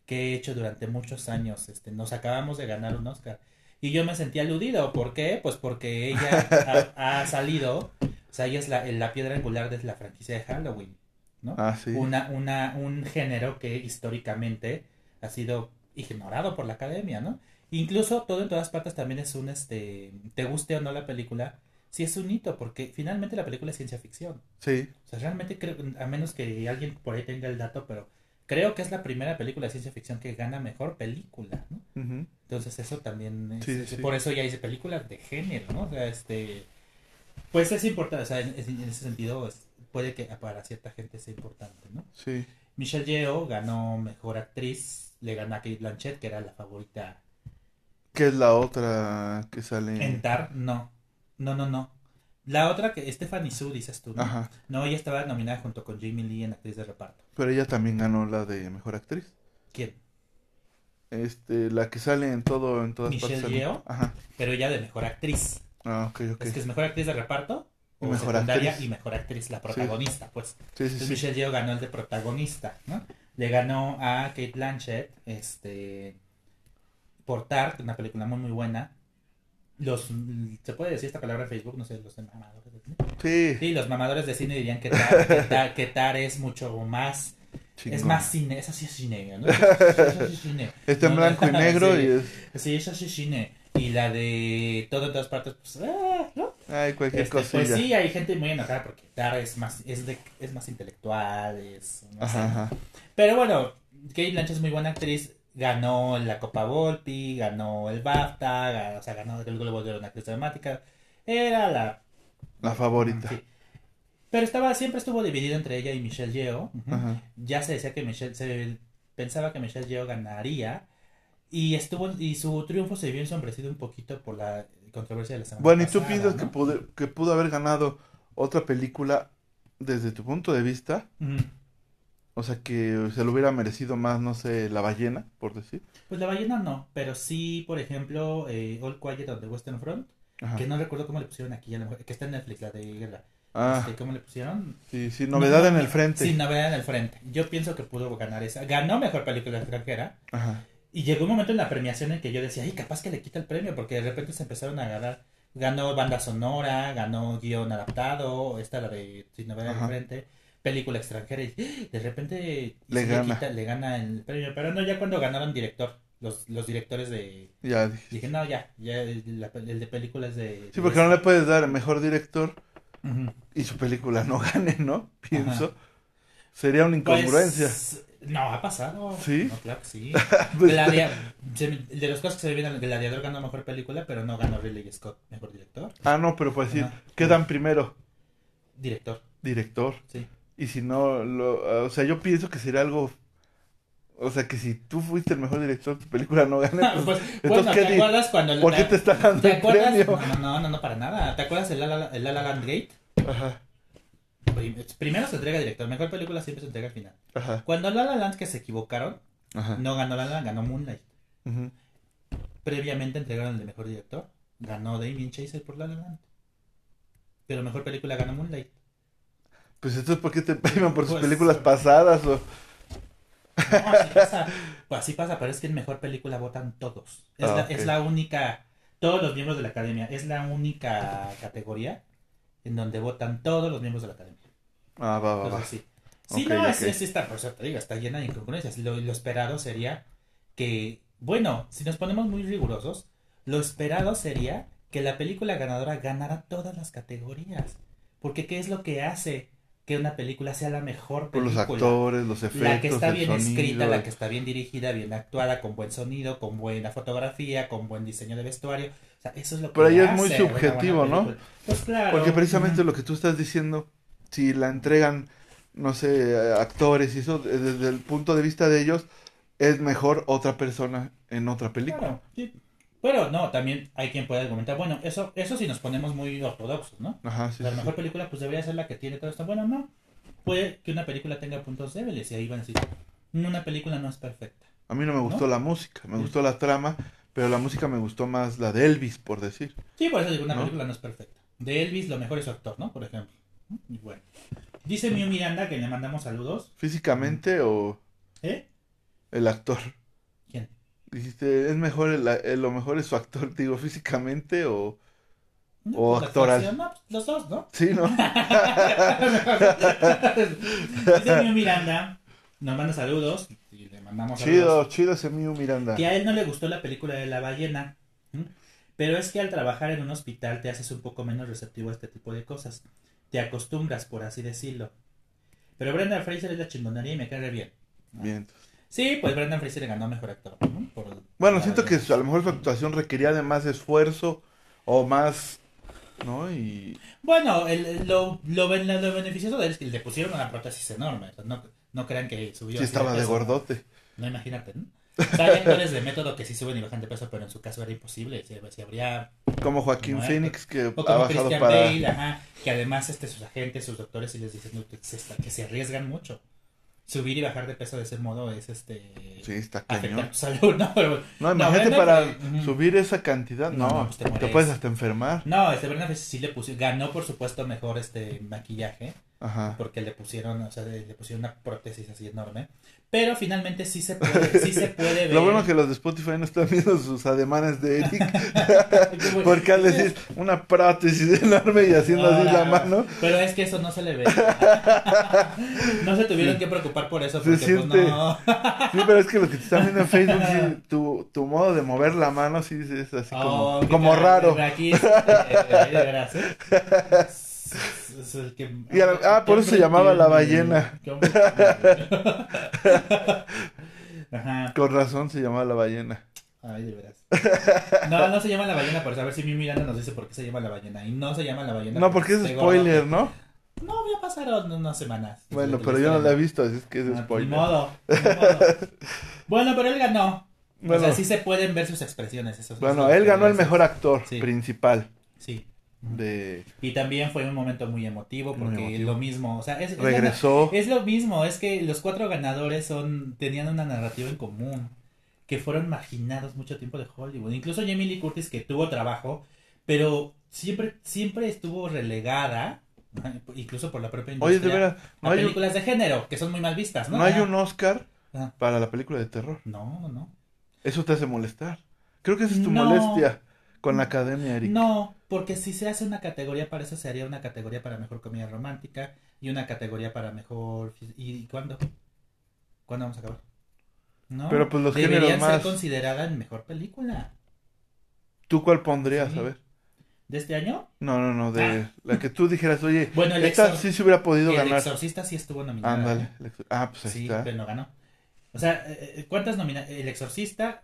que he hecho durante muchos años. Este, nos acabamos de ganar un Oscar. Y yo me sentí aludido. ¿Por qué? Pues porque ella ha, ha salido, o sea, ella es la, la piedra angular de la franquicia de Halloween, ¿no?
Ah, sí.
una, una, un género que históricamente ha sido ignorado por la academia, ¿no? Incluso todo en todas partes también es un, este, te guste o no la película, sí es un hito, porque finalmente la película es ciencia ficción.
Sí.
O sea, realmente creo, a menos que alguien por ahí tenga el dato, pero creo que es la primera película de ciencia ficción que gana mejor película, ¿no? Entonces eso también es,
Sí,
es-
sí.
por eso ya dice películas de género, ¿no? O sea, este, pues es importante, o sea, en, en ese sentido es- puede que para cierta gente sea importante, ¿no?
Sí.
Michelle Yeoh ganó mejor actriz, le ganó a Kate Blanchett, que era la favorita.
¿Qué es la otra que sale?
En Tar, no, no, no, no. La otra que Stephanie Su dices tú, ¿no?
Ajá.
No, ella estaba nominada junto con Jamie Lee en actriz de reparto.
Pero ella también ganó la de mejor actriz.
¿Quién?
Este, la que sale en todo, en todas
Michelle
partes. sale.
Yeoh.
Ajá.
Pero ella de mejor actriz.
Ah, ok, ok.
Es que es mejor actriz de reparto o
Mejor
secundaria
actriz.
y mejor actriz, la protagonista, pues.
Sí.
Michelle Yeoh ganó el de protagonista, ¿no? Le ganó a Kate Blanchett, este, por Tar, una película muy muy buena. Los, ¿se puede decir esta palabra en Facebook? No sé, los mamadores de cine.
Sí,
Sí, los mamadores de cine dirían que Tar, que Tar, que Tar es mucho más, es más cine, esa sí es cine, ¿no? Sí es cine.
Está en
No,
blanco y negro
sí.
y es...
Sí, sí es cine. Y la de todo en todas partes, pues, ah, ¿no?
Ay, cualquier
Este,
cosilla.
pues sí, hay gente muy enojada porque Tar es más, es, de, es más intelectual, es... no sé.
Ajá.
Pero bueno, Kate Blanchett es muy buena actriz. Ganó la Copa Volpi, ganó el BAFTA, ganó, o sea, ganó el Globo de en actriz dramática. Era la...
La favorita.
sí. Pero estaba, siempre estuvo dividido entre ella y Michelle Yeoh. Ya se decía que Michelle, se pensaba que Michelle Yeoh ganaría. Y estuvo, y su triunfo se vio ensombrecido un poquito por la controversia de la semana
Bueno, ¿y tú piensas
¿no?
que, pude- que pudo haber ganado otra película desde tu punto de vista? O sea, que se lo hubiera merecido más, no sé, La Ballena, por decir.
Pues la ballena no, pero sí, por ejemplo, eh, All Quiet on the Western Front,
Ajá.
que no recuerdo cómo le pusieron aquí, a lo mejor- que está en Netflix, la de guerra.
Ah,
Este, ¿Cómo le pusieron?
sí, sí, novedad
No,
en el frente.
Sí, novedad en el frente. Yo pienso que pudo ganar esa. Ganó mejor película extranjera.
Ajá.
Y llegó un momento en la premiación en que yo decía, ay, capaz que le quita el premio, porque de repente se empezaron a agarrar. Ganó banda sonora, ganó guion adaptado, esta la de Sin novedad en
Ajá.
el frente, película extranjera, y de repente
Le gana.
quita- le gana el premio. Pero no, ya cuando ganaron director, los, los directores de.
Ya dije.
No, ya, ya el, la- el de películas de.
Sí, porque no le puedes dar mejor director y su película no gane, ¿no? Pienso.
Ajá.
Sería una incongruencia.
Pues, no, ha pasado.
¿Sí?
No, claro que sí. Gladia- de las cosas que se vienen, el Gladiador ganó mejor película, pero no ganó Ridley Scott mejor director.
ah, no, pero pues decir,
Ajá.
quedan primero
Director,
director.
sí.
Y si no, lo, o sea, yo pienso que sería algo. O sea, que si tú fuiste el mejor director, tu película no gane. Pues,
pues,
entonces,
bueno,
¿qué
¿te acuerdas cuando...
¿Por qué te está dando
¿Te
el
acuerdas?
premio?
No, no, no, no, para nada. ¿Te acuerdas el La La, el La La Land Gate?
Ajá,
Primero se entrega director, mejor película siempre se entrega al final.
ajá,
Cuando La La Land que se equivocaron,
ajá.
no ganó La La Land, ganó Moonlight. Previamente entregaron el de mejor director, ganó Damien Chazelle por La La Land. Pero mejor película ganó Moonlight.
Pues entonces, ¿por qué te premian por sus
Pues,
películas pasadas? O...
No, así pasa. Pues así pasa, pero es que en mejor película votan todos. Es,
Ah,
la, es la única, todos los miembros de la academia, es la única categoría en donde votan todos los miembros de la academia.
Ah, va, va, va.
Entonces, sí. Sí,
Ok,
no, es, es- está, por eso te digo, está llena de incongruencias. Lo, lo esperado sería que, bueno, si nos ponemos muy rigurosos, lo esperado sería que la película ganadora ganara todas las categorías. Porque ¿qué es lo que hace que una película sea la mejor
los
película?
actores, los efectos,
La que está bien
sonido,
escrita, la que está bien dirigida, bien actuada, con buen sonido, con buena fotografía, con buen diseño de vestuario. O sea, eso es lo que
Pero ahí es muy subjetivo, ¿no?
película. Pues claro.
Porque precisamente
Ujú.
lo que tú estás diciendo, si la entregan, no sé, actores y eso, desde el punto de vista de ellos, es mejor otra persona en otra película.
Claro, sí. Pero no, también hay quien puede argumentar, bueno, eso eso si nos ponemos muy ortodoxos, ¿no?
Ajá, sí,
la
sí,
mejor
sí.
película pues debería ser la que tiene todo esto. Bueno, no. Puede que una película tenga puntos débiles y ahí van a decir, una película no es perfecta.
A mí no me gustó
¿No?
la música, me
Sí.
gustó la trama, pero la música me gustó más la de Elvis, por decir.
Sí, por eso digo, una
¿No?
película no es perfecta. De Elvis lo mejor es su actor, ¿no? Por ejemplo. Y bueno. Dice Miu Miranda que le mandamos saludos.
Físicamente o
¿Eh?
el actor.
¿Quién?
Dijiste, es mejor, el- el- lo mejor es su actor, digo, físicamente o...
No,
O
pues,
actoral.
no, pues, los dos, ¿no?
Sí, ¿no?
Dice Miu Miranda, nos manda saludos y mandamos
chido, chido ese Miu Miranda.
Que a él no le gustó la película de la ballena. Pero es que al trabajar en un hospital te haces un poco menos receptivo a este tipo de cosas. Te acostumbras, por así decirlo. Pero Brendan Fraser es la chingonería y me cae bien.
Bien.
Sí, pues Brendan Fraser le ganó mejor actor. ¿no? Por
Bueno, siento que
ballena.
a lo mejor su actuación requería de más esfuerzo o más, ¿no? Y
Bueno, el- lo, lo, lo beneficioso de él es que le pusieron una prótesis enorme. no, no crean que subió
sí estaba de
peso.
gordote.
No, imagínate, ¿no? O sea, hay actores de método que sí suben y bajan de peso, pero en su caso era imposible. Si, si habría
Como Joaquín
Muerto.
Phoenix que
O
ha bajado
Christian
para...
Bale, ajá, que además este, sus agentes, sus doctores, sí les dicen no, que, se, que se arriesgan mucho. subir y bajar de peso de ese modo es este
Sí, está cañón.
tu salud, ¿no? Pero,
No, imagínate para subir esa cantidad,
No,
no,
pues te
puedes hasta enfermar.
no, este Brenda Fraser sí le puso, ganó por supuesto mejor este maquillaje,
Ajá.
porque le pusieron, o sea, le, le pusieron una prótesis así enorme, pero finalmente sí se puede, sí se puede ver.
Lo bueno que los de Spotify no están viendo sus ademanes de Eric, porque al decir una prótesis enorme y haciendo así la
Ahora,
mano,
Pero es que eso no se le ve. no se tuvieron que preocupar por eso,
Se
porque pues
siente-
no.
sí, pero es que los que te están viendo en Facebook, sí, tu, tu modo de mover la mano sí es así como,
Oh,
como raro.
Aquí es, eh, de veras, ¿eh? Es- es el que-
Y a- ah, por eso se llamaba la ballena.
Ajá.
Con razón se llamaba la ballena.
Ay, de veras. No, no se llama la ballena, por eso a ver si mi Miranda nos dice por qué se llama la ballena. Y no se llama la ballena.
No, porque es spoiler,
gordo.
¿no?
No, ya pasaron unas semanas.
Bueno, pero yo no la he visto, así es que es
Ah, Ni
spoiler.
modo, ni modo. Bueno, pero él ganó.
Bueno,
O sea, sí se pueden ver sus expresiones. Eso,
bueno, él ganó el mejor actor
Sí.
principal
Sí.
De
Y también fue un momento muy emotivo
Muy
porque
emotivo.
lo mismo, o sea, es, es,
regresó.
es lo mismo, es que los cuatro ganadores son tenían una narrativa en común, que fueron marginados mucho tiempo de Hollywood. Incluso Jamie Lee Curtis que tuvo trabajo, pero siempre siempre estuvo relegada, incluso por la propia
Oye,
industria,
de veras, no
a
hay, un,
películas de género que son muy mal vistas, ¿no?
no hay un Oscar para la película de terror.
No, no, no.
Eso te hace molestar. Creo que esa es tu
No.
molestia con la academia, Eric.
No, porque si se hace una categoría para eso, se haría una categoría para mejor comedia romántica y una categoría para mejor... ¿Y cuándo? ¿Cuándo vamos a acabar? No,
Pero, pues, los
deberían
géneros más-
ser considerada en mejor película.
¿Tú cuál pondrías?
Sí.
A ver.
¿De este año?
No, no, no, de la que tú dijeras, oye,
Bueno, el,
esta
exor-
sí se hubiera podido
el
ganar.
Exorcista sí estuvo nominado.
Ándale.
¿eh?
el ex- Ah, pues ahí
Sí,
está.
pero no ganó. O sea, eh, ¿cuántas nominaciones? El Exorcista,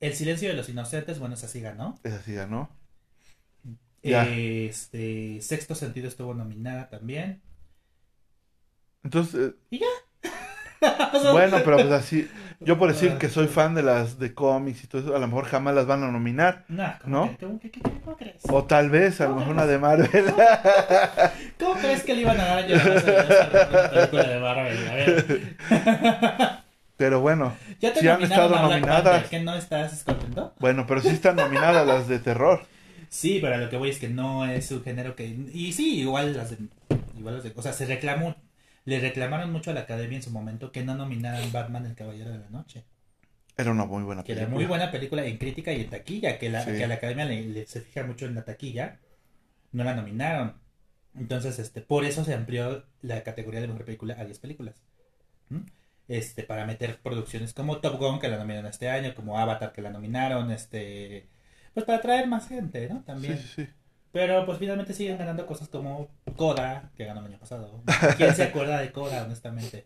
El Silencio de los Inocentes, bueno, esa sí ganó.
Esa sí ganó. Ya.
Este, Sexto Sentido estuvo nominada también.
Entonces, eh,
O sea,
bueno, pero pues así, yo por decir que soy fan de las de cómics y todo eso, a lo mejor jamás las van a nominar.
No, ¿cómo,
¿No?
que- cómo que- qué- qué- cómo crees?
O tal vez, a lo mejor una de Marvel.
¿Cómo crees que le iban a dar a la película de Marvel? A ver.
Pero bueno,
Ya te
Sí han estado nominadas.
¿que no estás contento?
bueno, pero sí están nominadas las de terror.
Sí, pero lo que voy es que no es un género que... Y sí, igual las de... Igual las de o sea, se reclamó... Le reclamaron mucho a la academia en su momento que no nominaran Batman el Caballero de la Noche.
Era una muy buena
Que
película.
era muy buena película en crítica y en taquilla, que, la,
Sí.
que a la academia le, le- se fija mucho en la taquilla. No la nominaron. Entonces, este, por eso se amplió la categoría de mejor película a 10 películas. ¿Mm? Este, para meter producciones como Top Gun, que la nominaron este año, como Avatar, que la nominaron, este, pues para atraer más gente, ¿no? También.
sí, sí.
Pero pues finalmente siguen ganando cosas como Coda, que ganó el año pasado. ¿Quién se acuerda de Coda, honestamente?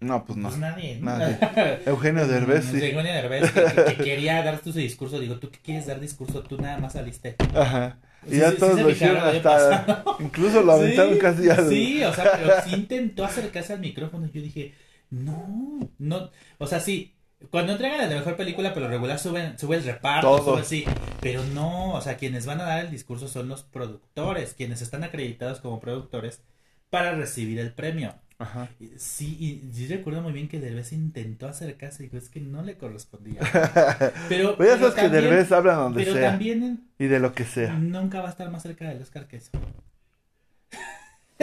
No, pues no.
Pues nadie.
Nadie. Eugenio Derbez, sí.
Eugenio Derbez, que, que- que quería dar su discurso. Digo, ¿tú qué quieres dar discurso? Tú nada más saliste.
Ajá. Y
Sí,
ya
sí,
todos lo hicieron hasta. Incluso lo aventaron
Sí,
casi al.
Sí, o sea, pero sí intentó acercarse al micrófono. Yo dije, no, no. O sea, sí. Cuando entregan la de mejor película, pero regular suben, sube el reparto,
Todos.
sube, sí. Pero no, o sea, quienes van a dar el discurso son los productores, quienes están acreditados como productores para recibir el premio.
Ajá.
Sí, y yo recuerdo muy bien que Derbez intentó acercarse y dijo, es que no le correspondía. Pero,
Pues ya
pero
sabes que
también-
Derbez habla donde
pero
sea.
también
Y de lo que sea.
nunca va a estar más cerca del Oscar que eso.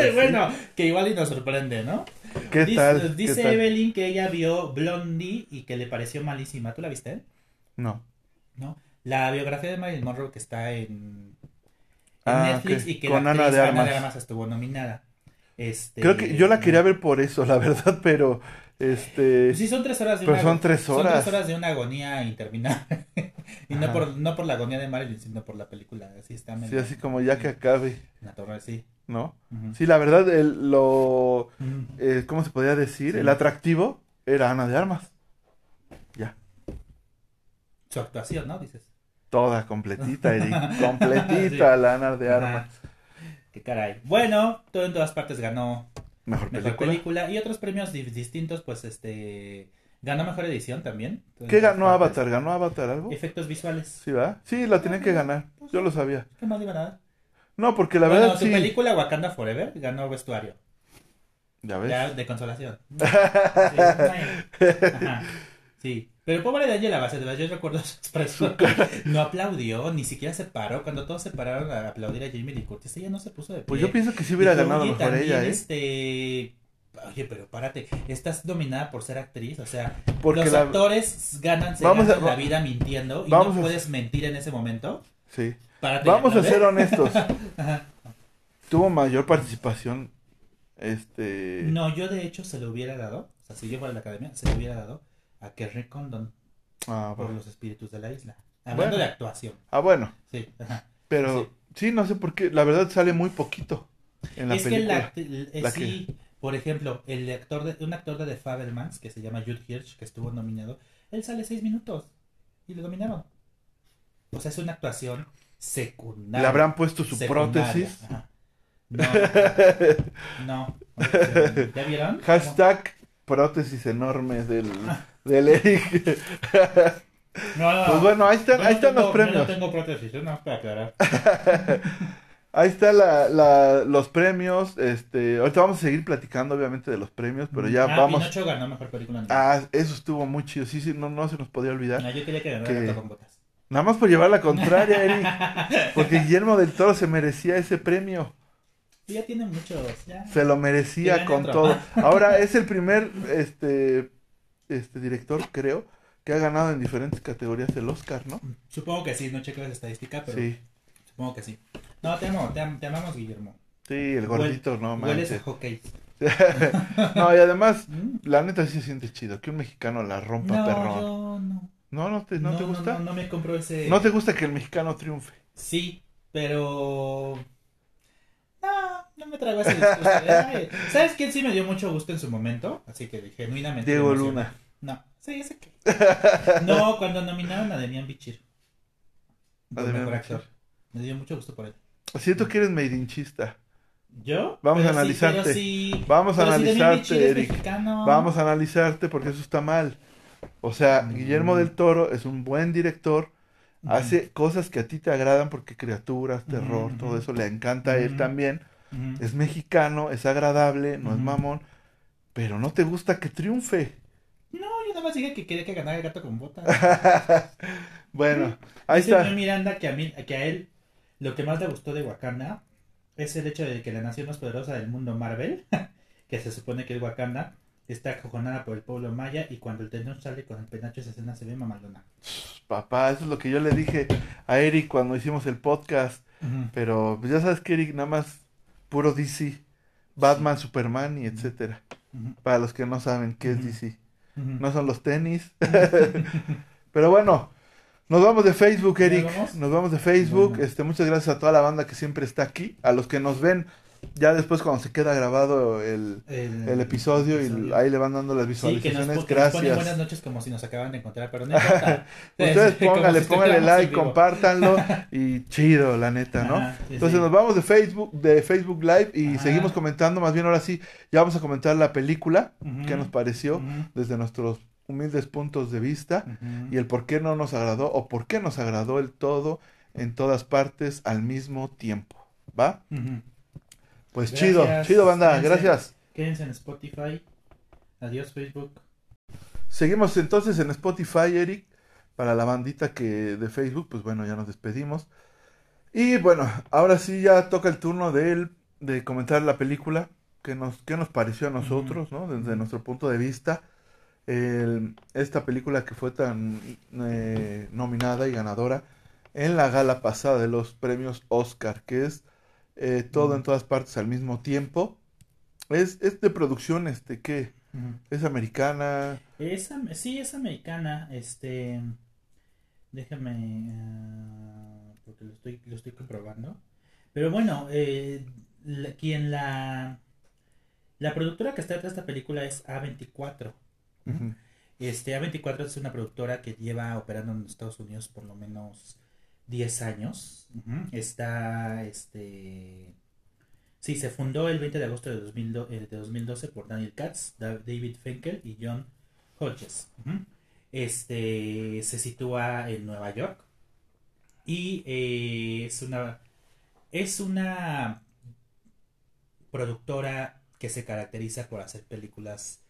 Pues sí.
bueno, que igual y nos sorprende, ¿no?
¿Qué
dice
tal? ¿Qué
dice
tal?
Evelyn que ella vio Blondie y que le pareció malísima. ¿Tú la viste?
No.
¿No? La biografía de Marilyn Monroe que está en, en
Ah,
Netflix y que
Con
la
Ana de
Ana de
Armas.
Armas estuvo nominada. Este,
Creo que yo la quería ver por eso, la verdad, pero este
Sí, son tres horas de
Pero
una
son tres
Son
horas.
tres horas de una agonía interminable. y no
Ajá.
por, no por la agonía de Marilyn, sino por la película. Así está
sí, así como ya que acabe,
La torre, sí.
¿no? Sí, la verdad el, lo eh, ¿cómo se podría decir?
Sí.
El atractivo era Ana de Armas. Ya,
Su actuación, ¿no? Dices.
toda completita, Eric, completita
Sí.
la Ana de
Ajá.
Armas.
Qué caray. Bueno, todo en todas partes ganó
Mejor
mejor
película.
película. y otros premios di- distintos, pues este ganó mejor edición también.
¿Qué ganó
partes.
Avatar? ¿Ganó Avatar algo?
Efectos visuales.
Sí, ¿verdad? Sí, la tenían que ganar. Yo lo sabía.
¿Qué más iban a dar?
No, porque la
bueno,
verdad
su
sí.
película Wakanda Forever ganó vestuario.
Ya ves.
Ya, de consolación. Sí, Ajá. Sí. Pero pobre de Angela yo recuerdo su expresión. No aplaudió, ni siquiera se paró. Cuando todos se pararon a aplaudir a Jamie Lee Curtis, ella no se puso de pie.
Pues yo pienso que sí hubiera ganado mejor
también,
ella, ¿eh?
Este... Oye, pero párate, estás dominada por ser actriz, o sea,
Porque
los
la-
actores ganan, se
Vamos a-
la vida mintiendo y
vamos
no
a-
puedes mentir en ese momento.
Sí.
Párate
Vamos a ser honestos.
Ajá.
Tuvo mayor participación. Este.
No, yo de hecho se lo hubiera dado, o sea, si yo fuera a la academia, se lo hubiera dado a Kerry Condon
Ah,
por
bueno.
los espíritus de la isla. Hablando
Bueno.
de actuación,
Ah, bueno.
sí. Ajá.
Pero sí. no sé por qué. La verdad sale muy poquito en la
es que
película.
la, act- eh,
La
sí, por ejemplo, el actor de, un actor de The Fabelmans que se llama Jude Hirsch, que estuvo nominado, él sale seis minutos y le dominaron. O sea, es una actuación secundaria.
Le habrán puesto su
secundaria,
prótesis.
ajá. No, no. ¿Ya vieron?
Hashtag prótesis enorme del, del Eric.
No, no,
Pues bueno, ahí están, ahí están
tengo-
los premios.
Yo no tengo prótesis, no para aclarar.
Ahí están la, la- los premios. Este, ahorita vamos a seguir platicando, obviamente, de los premios, pero ya
ah,
vamos.
Pinocho ganó mejor película.
Ah, eso estuvo muy chido. Sí, sí, no, no se nos podía olvidar.
No, yo quería que ganara
que-
con botas.
Nada más por llevar la contraria, Eric. Porque Guillermo del Toro se merecía ese premio.
Sí, ya tiene muchos. Ya.
Se lo merecía con todo. Ahora es el primer este, este director, creo, que ha ganado en diferentes categorías el Oscar, ¿no?
Supongo que sí, no chequeo la estadística, pero
Sí.
supongo que sí. No, te amo, te, am- te amamos, Guillermo.
Sí, el gordito, no
Hueles a
manches.
hockey.
No, y además,
Mm.
la neta sí se siente chido. Que un mexicano la rompa,
No,
perrón.
yo no.
No, no te, no, te gusta.
No,
No,
no me compro ese.
te gusta que el mexicano triunfe.
Sí, pero. No, me traigo de, "Ay". ¿Sabes quién sí me dio mucho gusto en su momento? Así que genuinamente.
Diego. Luna.
No, sí, ese que. No, cuando nominaron a Demian Bichir.
A Demian Bichir.
Me dio mucho gusto por él.
Siento que eres meidinchista.
¿Yo?
Vamos a
Pero
analizarte.
sí-
Vamos a
pero
analizarte, Eric.
mexicano.
Vamos a analizarte porque eso está mal. O sea,
Mm.
Guillermo del Toro es un buen director.
Ujú.
Hace cosas que a ti te agradan porque criaturas, terror,
Ujú.
todo eso le encanta a él
Ujú.
Es mexicano, es agradable, no es mamón, pero no te gusta que triunfe.
No, yo nada más dije que quería que ganara el gato con botas.
bueno, ahí
Dice
está.
Miranda que a, mí, que a él lo que más le gustó de Wakanda es el hecho de que la nación más poderosa del mundo, Marvel, que se supone que es Wakanda, está acojonada por el pueblo maya y cuando el tenor sale con el penacho esa escena se ve mamalona.
Papá, eso es lo que yo le dije a Eric cuando hicimos el podcast. Pero pues, ya sabes que Eric nada más puro DC, Batman, Superman y etcétera. Para los que no saben qué es. DC. No son los tenis. Pero bueno, nos vamos de Facebook,
¿Ya
Eric.
vamos?
Nos vamos de Facebook.
Bueno.
Este, muchas gracias a toda la banda que siempre está aquí. A los que nos ven ya después cuando se queda grabado el,
El,
el episodio y ahí le van dando las
Sí, que nos,
visualizaciones.
que nos ponen buenas
gracias.
noches como si nos acaban de encontrar, pero no importa.
Ustedes pónganle,
si
pónganle like, compártanlo y chido, la neta, ¿no?
Ajá, sí,
Entonces
sí.
nos vamos de Facebook, de Facebook Live y
Ajá.
seguimos comentando, más bien ahora sí, ya vamos a comentar la película,
Ujú.
qué nos pareció desde nuestros humildes puntos de vista y el por qué no nos agradó o por qué nos agradó el todo en todas partes al mismo tiempo, ¿va? Pues
Gracias.
chido, chido banda,
Quédense.
gracias.
Quédense en Spotify. Adiós, Facebook.
Seguimos entonces en Spotify, Eric, para la bandita que de Facebook, pues bueno, ya nos despedimos. Y bueno, ahora sí ya toca el turno de él, de comentar la película, qué nos, nos pareció a nosotros, ¿no? Desde nuestro punto de vista. El- esta película que fue tan eh, nominada y ganadora en la gala pasada de los premios Oscar, que es eh, todo en todas partes al mismo tiempo. Es, es de producción, este, ¿qué? Es americana.
Es sí, es americana. Este. Déjame. ah, porque lo estoy, lo estoy comprobando. Pero bueno, eh, la- quien la. La productora que está detrás de esta película es A24.
Ujú.
Este, A24 es una productora que lleva operando en Estados Unidos por lo menos 10 años. Está, este... Sí, se fundó el 20 de agosto de, 2002 eh, de 2012 por Daniel Katz, Da- David Finkel y John Hodges. Este, se sitúa en Nueva York y eh, es una... Es una productora que se caracteriza por hacer películas,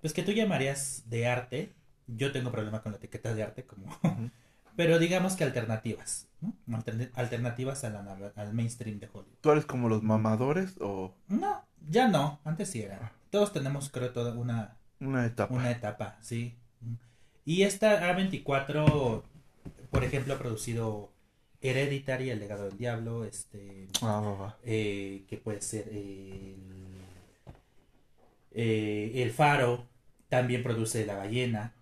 pues que tú llamarías de arte. Yo tengo problema con la etiqueta de arte, como, pero digamos que alternativas, ¿no? Altern- Alternativas a la narra- al mainstream de Hollywood.
¿Tú eres como los mamadores o
No, ya no, antes sí era. Todos tenemos, creo, toda una,
una etapa?
una etapa, sí. Y esta A24, por ejemplo, ha producido Hereditary, El legado del diablo, este,
Ah, va, va.
eh, que puede ser el, eh, el Faro, también produce La ballena,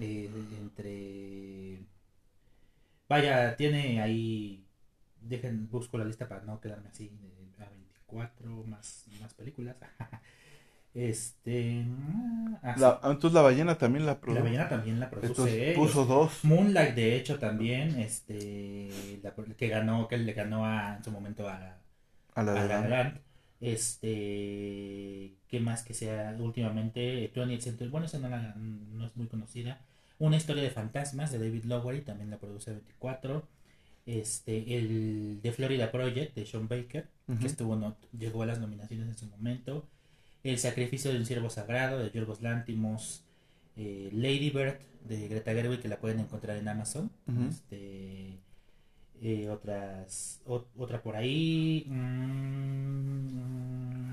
entre... Vaya, tiene ahí, dejen, busco la lista para no quedarme así, de A24, más, más películas. Este... ah, sí.
La- ah, entonces la ballena también la
La
produjo.
ballena también la produce
puso dos.
Moonlight, de hecho, también, este, la- que ganó, que le ganó a, en su momento a,
A la
a
de
La La
la-
Land. Este, ¿qué más que sea últimamente? 20th Century, bueno, esa no, la- no es muy conocida. Una historia de fantasmas de David Lowery, también la produce 24. Este, el The Florida Project de Sean Baker, que estuvo no- llegó a las nominaciones en su momento. El sacrificio de un ciervo sagrado de Yorgos Lantimos. Eh, Lady Bird de Greta Gerwig, que la pueden encontrar en Amazon. Este, eh, otras, o- otra por ahí.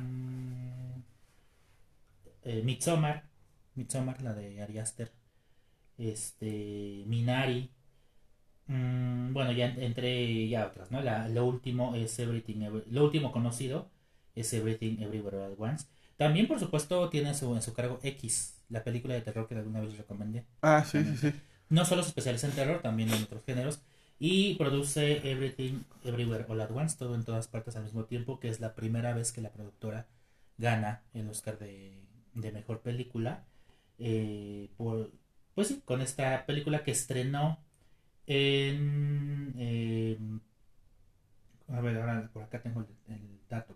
mm, eh, Midsommar. Midsommar, la de Ari Aster. Este, Minari. Mm, bueno, ya en- entre ya otras, ¿no? La, lo último es Everything, Every- lo último conocido es Everything Everywhere All at Once. También, por supuesto, tiene su, en su cargo X, la película de terror que alguna vez les recomendé.
Ah, sí, sí, sí.
No solo se especializa en terror, también en otros géneros. Y produce Everything Everywhere All at Once, todo en todas partes al mismo tiempo, que es la primera vez que la productora gana el Oscar de, de Mejor Película. eh, por, pues sí, con esta película que estrenó en... en- a ver, ahora por acá tengo el, el dato.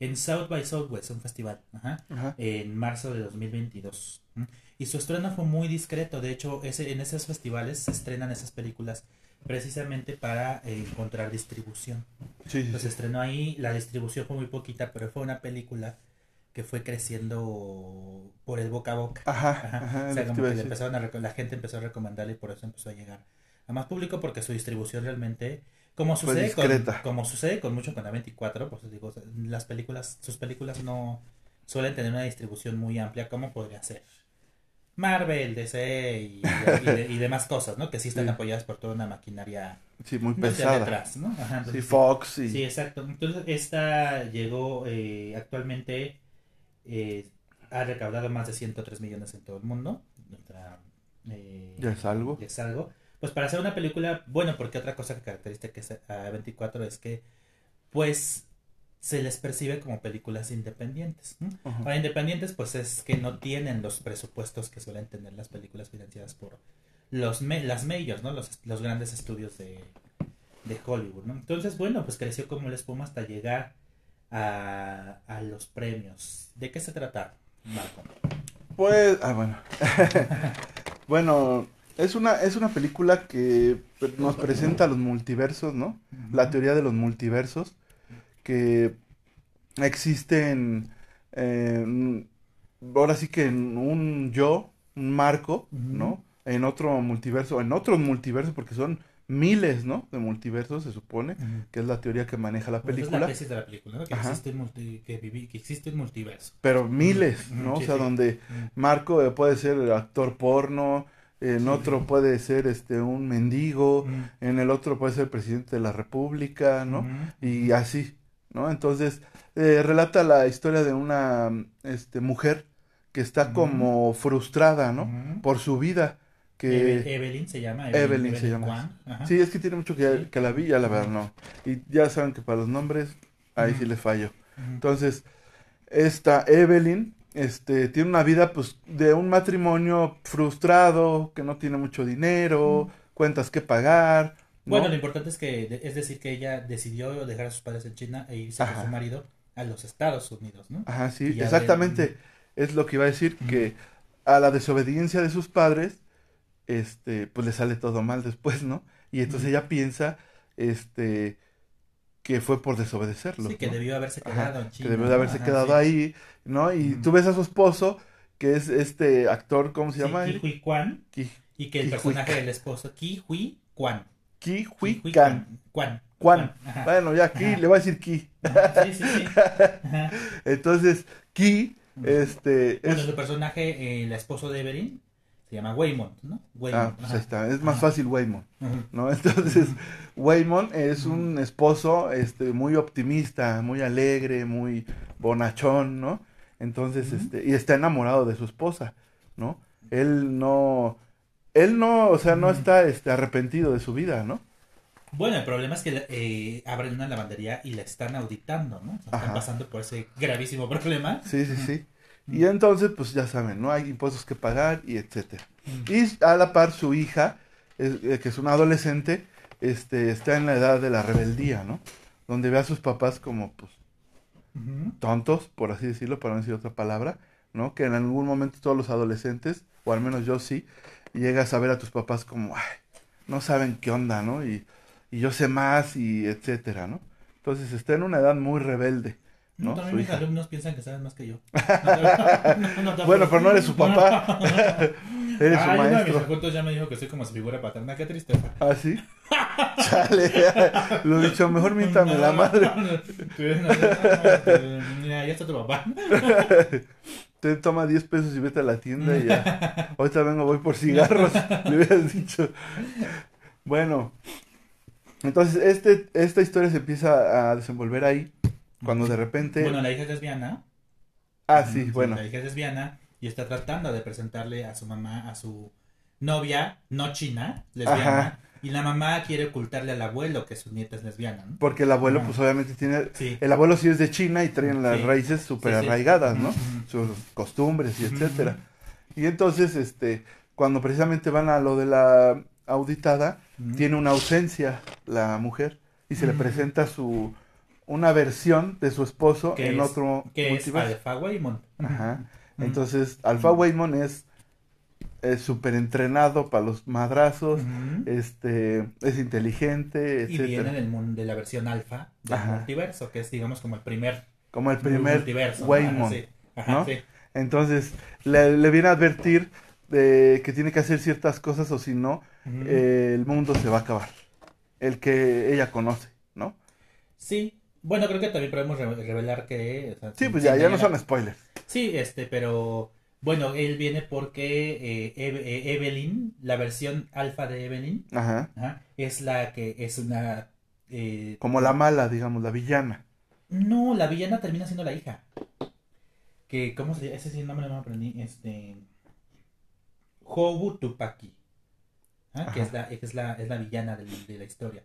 En South by Southwest, un festival. Ajá
Ajá.
en marzo de 2022. ¿m? Y su estreno fue muy discreto. De hecho, ese, en esos festivales se estrenan esas películas precisamente para eh, encontrar distribución.
Sí, sí,
Entonces
sí.
estrenó ahí, la distribución fue muy poquita, pero fue una película que fue creciendo por el boca a boca.
Ajá,
Ajá.
ajá.
o sea, como que le empezaron a la gente empezó a recomendarle y por eso empezó a llegar a más público porque su distribución realmente como sucede con, como sucede con mucho con A24 pues digo las películas sus películas no suelen tener una distribución muy amplia como podría ser Marvel DC y, y de- y demás cosas no que sí están
Sí.
apoyadas por toda una maquinaria
Sí, muy pesada.
detrás, ¿no? Ajá,
Sí, Fox y...
Sí, exacto. Entonces, esta llegó eh, actualmente, eh, ha recaudado más de 103 millones en todo el mundo. Otra, eh,
Ya es algo.
ya es algo. Pues para hacer una película, bueno, porque otra cosa que caracteriza que es a 24 es que, pues, se les percibe como películas independientes. ¿no?
Ajá.
Para independientes, pues es que no tienen los presupuestos que suelen tener las películas financiadas por los las majors, ¿no? Los, los grandes estudios de, de Hollywood, ¿no? Entonces, bueno, pues creció como la espuma hasta llegar a, a los premios. ¿De qué se trata, Marco?
Pues, ah, bueno. bueno, es una, es una película que nos presenta los multiversos, ¿no? La teoría de los multiversos, que existen, eh, ahora sí que en un yo, un marco, ¿no? En otro multiverso, en otros multiversos, porque son miles, ¿no? De multiversos, se supone, que es la teoría que maneja la
Pues es
película.
la tesis de la película, ¿no? Que,
Ajá.
existe un multi- que, viví- que existe un multiverso.
pero miles, ¿no?
sí,
o sea,
sí.
donde. Marco eh, puede ser actor porno, en
Sí.
otro puede ser este un mendigo, en el otro puede ser presidente de la república, ¿no? Y así, ¿no? Entonces, eh, relata la historia de una este mujer que está como frustrada, ¿no? Por su vida, que
Eve- Evelyn se llama.
Evelyn se llama. Sí, es que tiene mucho que,
Sí.
que la vi, ya la verdad no. Y ya saben que para los nombres, ahí sí les fallo. Entonces, esta Evelyn, este, tiene una vida, pues, de un matrimonio frustrado, que no tiene mucho dinero, cuentas que pagar, ¿no?
Bueno, lo importante es que, es decir, que ella decidió dejar a sus padres en China e irse
Ajá.
con su marido a los Estados Unidos, ¿no?
Ajá, sí, exactamente. Es lo que iba a decir, que a la desobediencia de sus padres, este, pues le sale todo mal después, ¿no? Y entonces ella piensa, este, que fue por desobedecerlo.
Sí, que
¿no?
debió haberse
Ajá,
quedado en
que
China.
debió de haberse
Ajá,
quedado
sí.
ahí, ¿no? Y tú ves a su esposo, que es este actor, ¿cómo se
Sí,
llama?
Ki Hui Kwan,
Ki,
y que el
Ki
personaje
Hui-
del esposo, Ki Hui Kwan.
Ki
Ki
Hui
Hui
Kan.
Kwan.
Kwan. Bueno, ya
Ajá.
le voy a decir Ki.
Sí, sí, sí.
Entonces, Ki, este,
Bueno,
es...
su personaje, eh, el esposo de Evelyn, se llama Waymond, ¿no?
Ah,
Waymond.
pues ahí está, es más
Ajá.
fácil Waymon,
Ujú.
¿no? Entonces, Waymon es un esposo, este, muy optimista, muy alegre, muy bonachón, ¿no? Entonces, este, y está enamorado de su esposa, ¿no? Él no, él no, o sea, no está, este, arrepentido de su vida, ¿no?
Bueno, el problema es que eh, abren una lavandería y la están auditando, ¿no? Están
Ajá.
pasando por ese gravísimo problema.
Sí, sí, sí. Y entonces, pues ya saben, ¿no? Hay impuestos que pagar y etcétera. Y a la par su hija, es- eh, que es una adolescente, este, está en la edad de la rebeldía, ¿no? Donde ve a sus papás como, pues, tontos, por así decirlo, para no decir otra palabra, ¿no? Que en algún momento todos los adolescentes, o al menos yo sí, llegas a ver a tus papás como, ay, no saben qué onda, ¿no? Y, y yo sé más y etcétera, ¿no? Entonces está en una edad muy rebelde,
No,
¿no?
también mis
hija.
alumnos piensan que saben más que yo. No, no te
Bueno, pero no eres su papá. Eres su
Ay, uno de mis
maestro.
ya me dijo que soy como su figura paterna. Qué tristeza.
¿Ah, sí? Chale, lo dicho, mejor miéntame la madre.
Mira, ya está tu papá.
Te toma 10 pesos y vete a la tienda y ya. Ahorita vengo, voy por cigarros. Le hubieras dicho. Bueno, entonces este, esta historia se empieza a desenvolver ahí. Cuando de repente.
Bueno, la hija es lesbiana.
ah, sí, bueno.
La hija es lesbiana y está tratando de presentarle a su mamá, a su novia, no china, lesbiana.
Ajá.
Y la mamá quiere ocultarle al abuelo que su nieta es lesbiana, ¿no?
Porque el abuelo, pues obviamente tiene.
Sí.
El abuelo sí es de China y traen las
Sí.
raíces súper
Sí,
arraigadas, ¿no? Sus costumbres y etcétera. Y entonces, este, cuando precisamente van a lo de la auditada, tiene una ausencia la mujer y se le presenta su una versión de su esposo en
es-
otro
Que es
multiverso.
Alpha Waymond.
Ajá. Entonces, Alpha Waymon es es súper entrenado para los madrazos, este, es inteligente,
Y viene
etcétera.
del mundo de la versión alfa del
Ajá.
multiverso, que es digamos como el primer,
Como el primer
multiverso.
Waymon.
Ajá, sí. Ajá,
¿no?
sí.
Entonces, le, le viene a advertir de que tiene que hacer ciertas cosas o si no, eh, el mundo se va a acabar. El que ella conoce, ¿no?
Sí. Bueno, creo que también podemos re- revelar que... o sea,
Sí, pues ya, ya no son spoilers.
Sí, este, pero bueno, él viene porque eh, Eve- eh, Evelyn, la versión alfa de Evelyn,
Ajá.
ajá, es la que es una... eh,
Como la mala, digamos, la villana.
No, la villana termina siendo la hija. Que, ¿cómo se llama? Ese sí no me lo aprendí. Este. Hobu Tupaki. ¿ah? Que es la, que es la, es la villana de, la historia.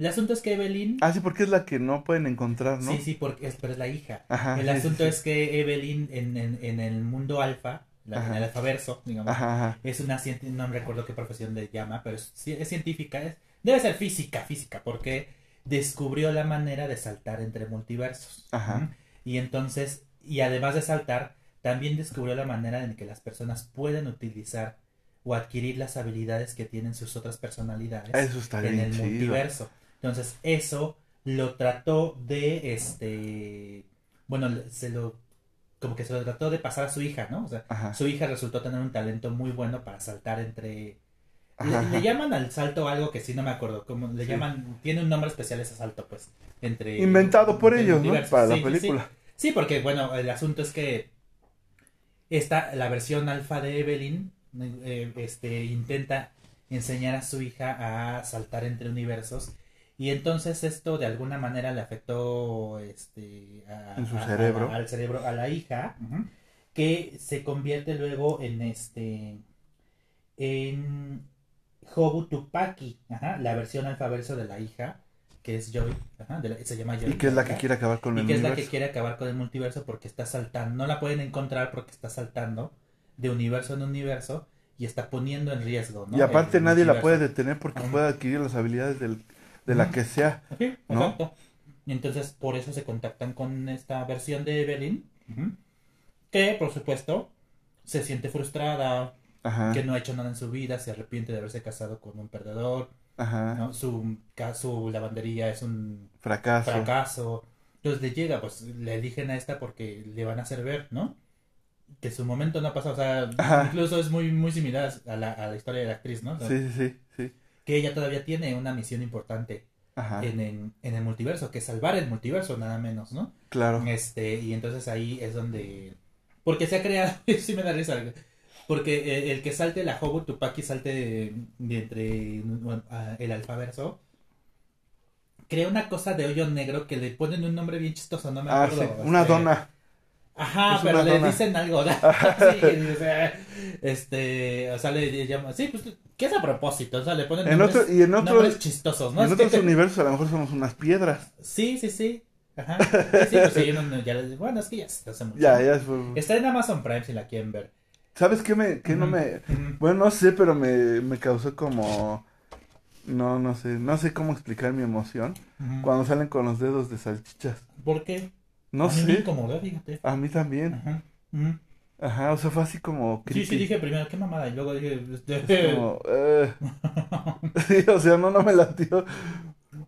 El asunto es que Evelyn.
Ah, sí, porque es la que no pueden encontrar, ¿no?
Sí, sí, porque es, pero es la hija.
Ajá.
el
sí,
asunto
sí.
es que Evelyn en, en, en el mundo alfa, la, en el alfaverso, digamos,
Ajá, ajá.
es una no me recuerdo qué profesión le llama, pero es, es científica, es- debe ser física, física, porque descubrió la manera de saltar entre multiversos.
Ajá.
Y entonces, y además de saltar, también descubrió la manera en que las personas pueden utilizar o adquirir las habilidades que tienen sus otras personalidades
Eso está
en
bien
el
chido.
multiverso. Entonces, eso lo trató de, este, bueno, se lo, como que se lo trató de pasar a su hija, ¿no? O sea,
Ajá.
su hija resultó tener un talento muy bueno para saltar entre... Le, llaman al salto algo que sí no me acuerdo, como le
Sí.
llaman, tiene un nombre especial ese salto, pues, entre...
Inventado por
entre
ellos, ¿no?
multiversos.
Para
Sí,
la
sí.
película.
Sí, porque bueno, el asunto es que esta, la versión alfa de Evelyn, eh, este, intenta enseñar a su hija a saltar entre universos y entonces esto de alguna manera le afectó este, a-
En su
a- a-
cerebro.
al cerebro a la hija, que se convierte luego en este en Hobu Tupaki, ajá, la versión alfaverso de la hija, que es Joy, ajá, de la- se llama Joy.
Y que es la que quiere acabar con
Y
el
que es la que quiere acabar con el multiverso porque está saltando. No la pueden encontrar porque está saltando de universo en universo y está poniendo en riesgo. ¿no?
Y aparte
el
nadie la puede detener porque
Ajá.
puede adquirir las habilidades del- de la que sea.
Sí,
¿no?
exacto. Y entonces por eso se contactan con esta versión de Evelyn. Que por supuesto se siente frustrada,
Ajá.
que no ha hecho nada en su vida, se arrepiente de haberse casado con un perdedor.
Ajá.
¿no? Su, su lavandería es un
Fracaso.
fracaso. Entonces le llega, pues le eligen a esta porque le van a hacer ver, ¿no? Que su momento no ha pasado, o sea,
Ajá.
incluso es muy, muy similar a la, a la historia de la actriz, ¿no? O sea,
sí, sí, sí.
Que ella todavía tiene una misión importante en, en, en el multiverso, que es salvar el multiverso, nada menos, ¿no?
Claro.
Este, y entonces ahí es donde. Porque se ha creado. sí me da risa. Porque eh, el que salte la Hobo Tupaki salte de, de entre bueno, el alfaverso. Crea una cosa de hoyo negro que le ponen un nombre bien chistoso, no me
Ah,
acuerdo.
sí. Una
este,
dona.
Ajá,
Es
pero le dicen algo. ¿no? sí, o sea, este, o sea, le llaman. Sí, pues, ¿qué es a propósito? O sea, le ponen
En
nombres,
otro, y en otros,
nombres chistosos, ¿no?
en
Es
otros
que-
universos a lo mejor somos unas piedras.
Sí, sí, sí. Ajá. Sí, pues sí, no, no, ya les- bueno, es que ya se hace mucho.
Ya, ya fue.
Está en Amazon Prime si la quieren ver.
¿Sabes qué me, qué no me, bueno, no sé, pero me, me causó como, no, no sé, no sé cómo explicar mi emoción cuando salen con los dedos de salchichas.
¿Por qué?
No
a mí me
sé,
incomodó, fíjate.
a mí también.
Ajá.
Ajá, o sea, fue así como
Sí,
creepy.
sí, dije primero, qué mamada, y luego dije, este,
Es como, eh. Sí, o sea, no, no me latió.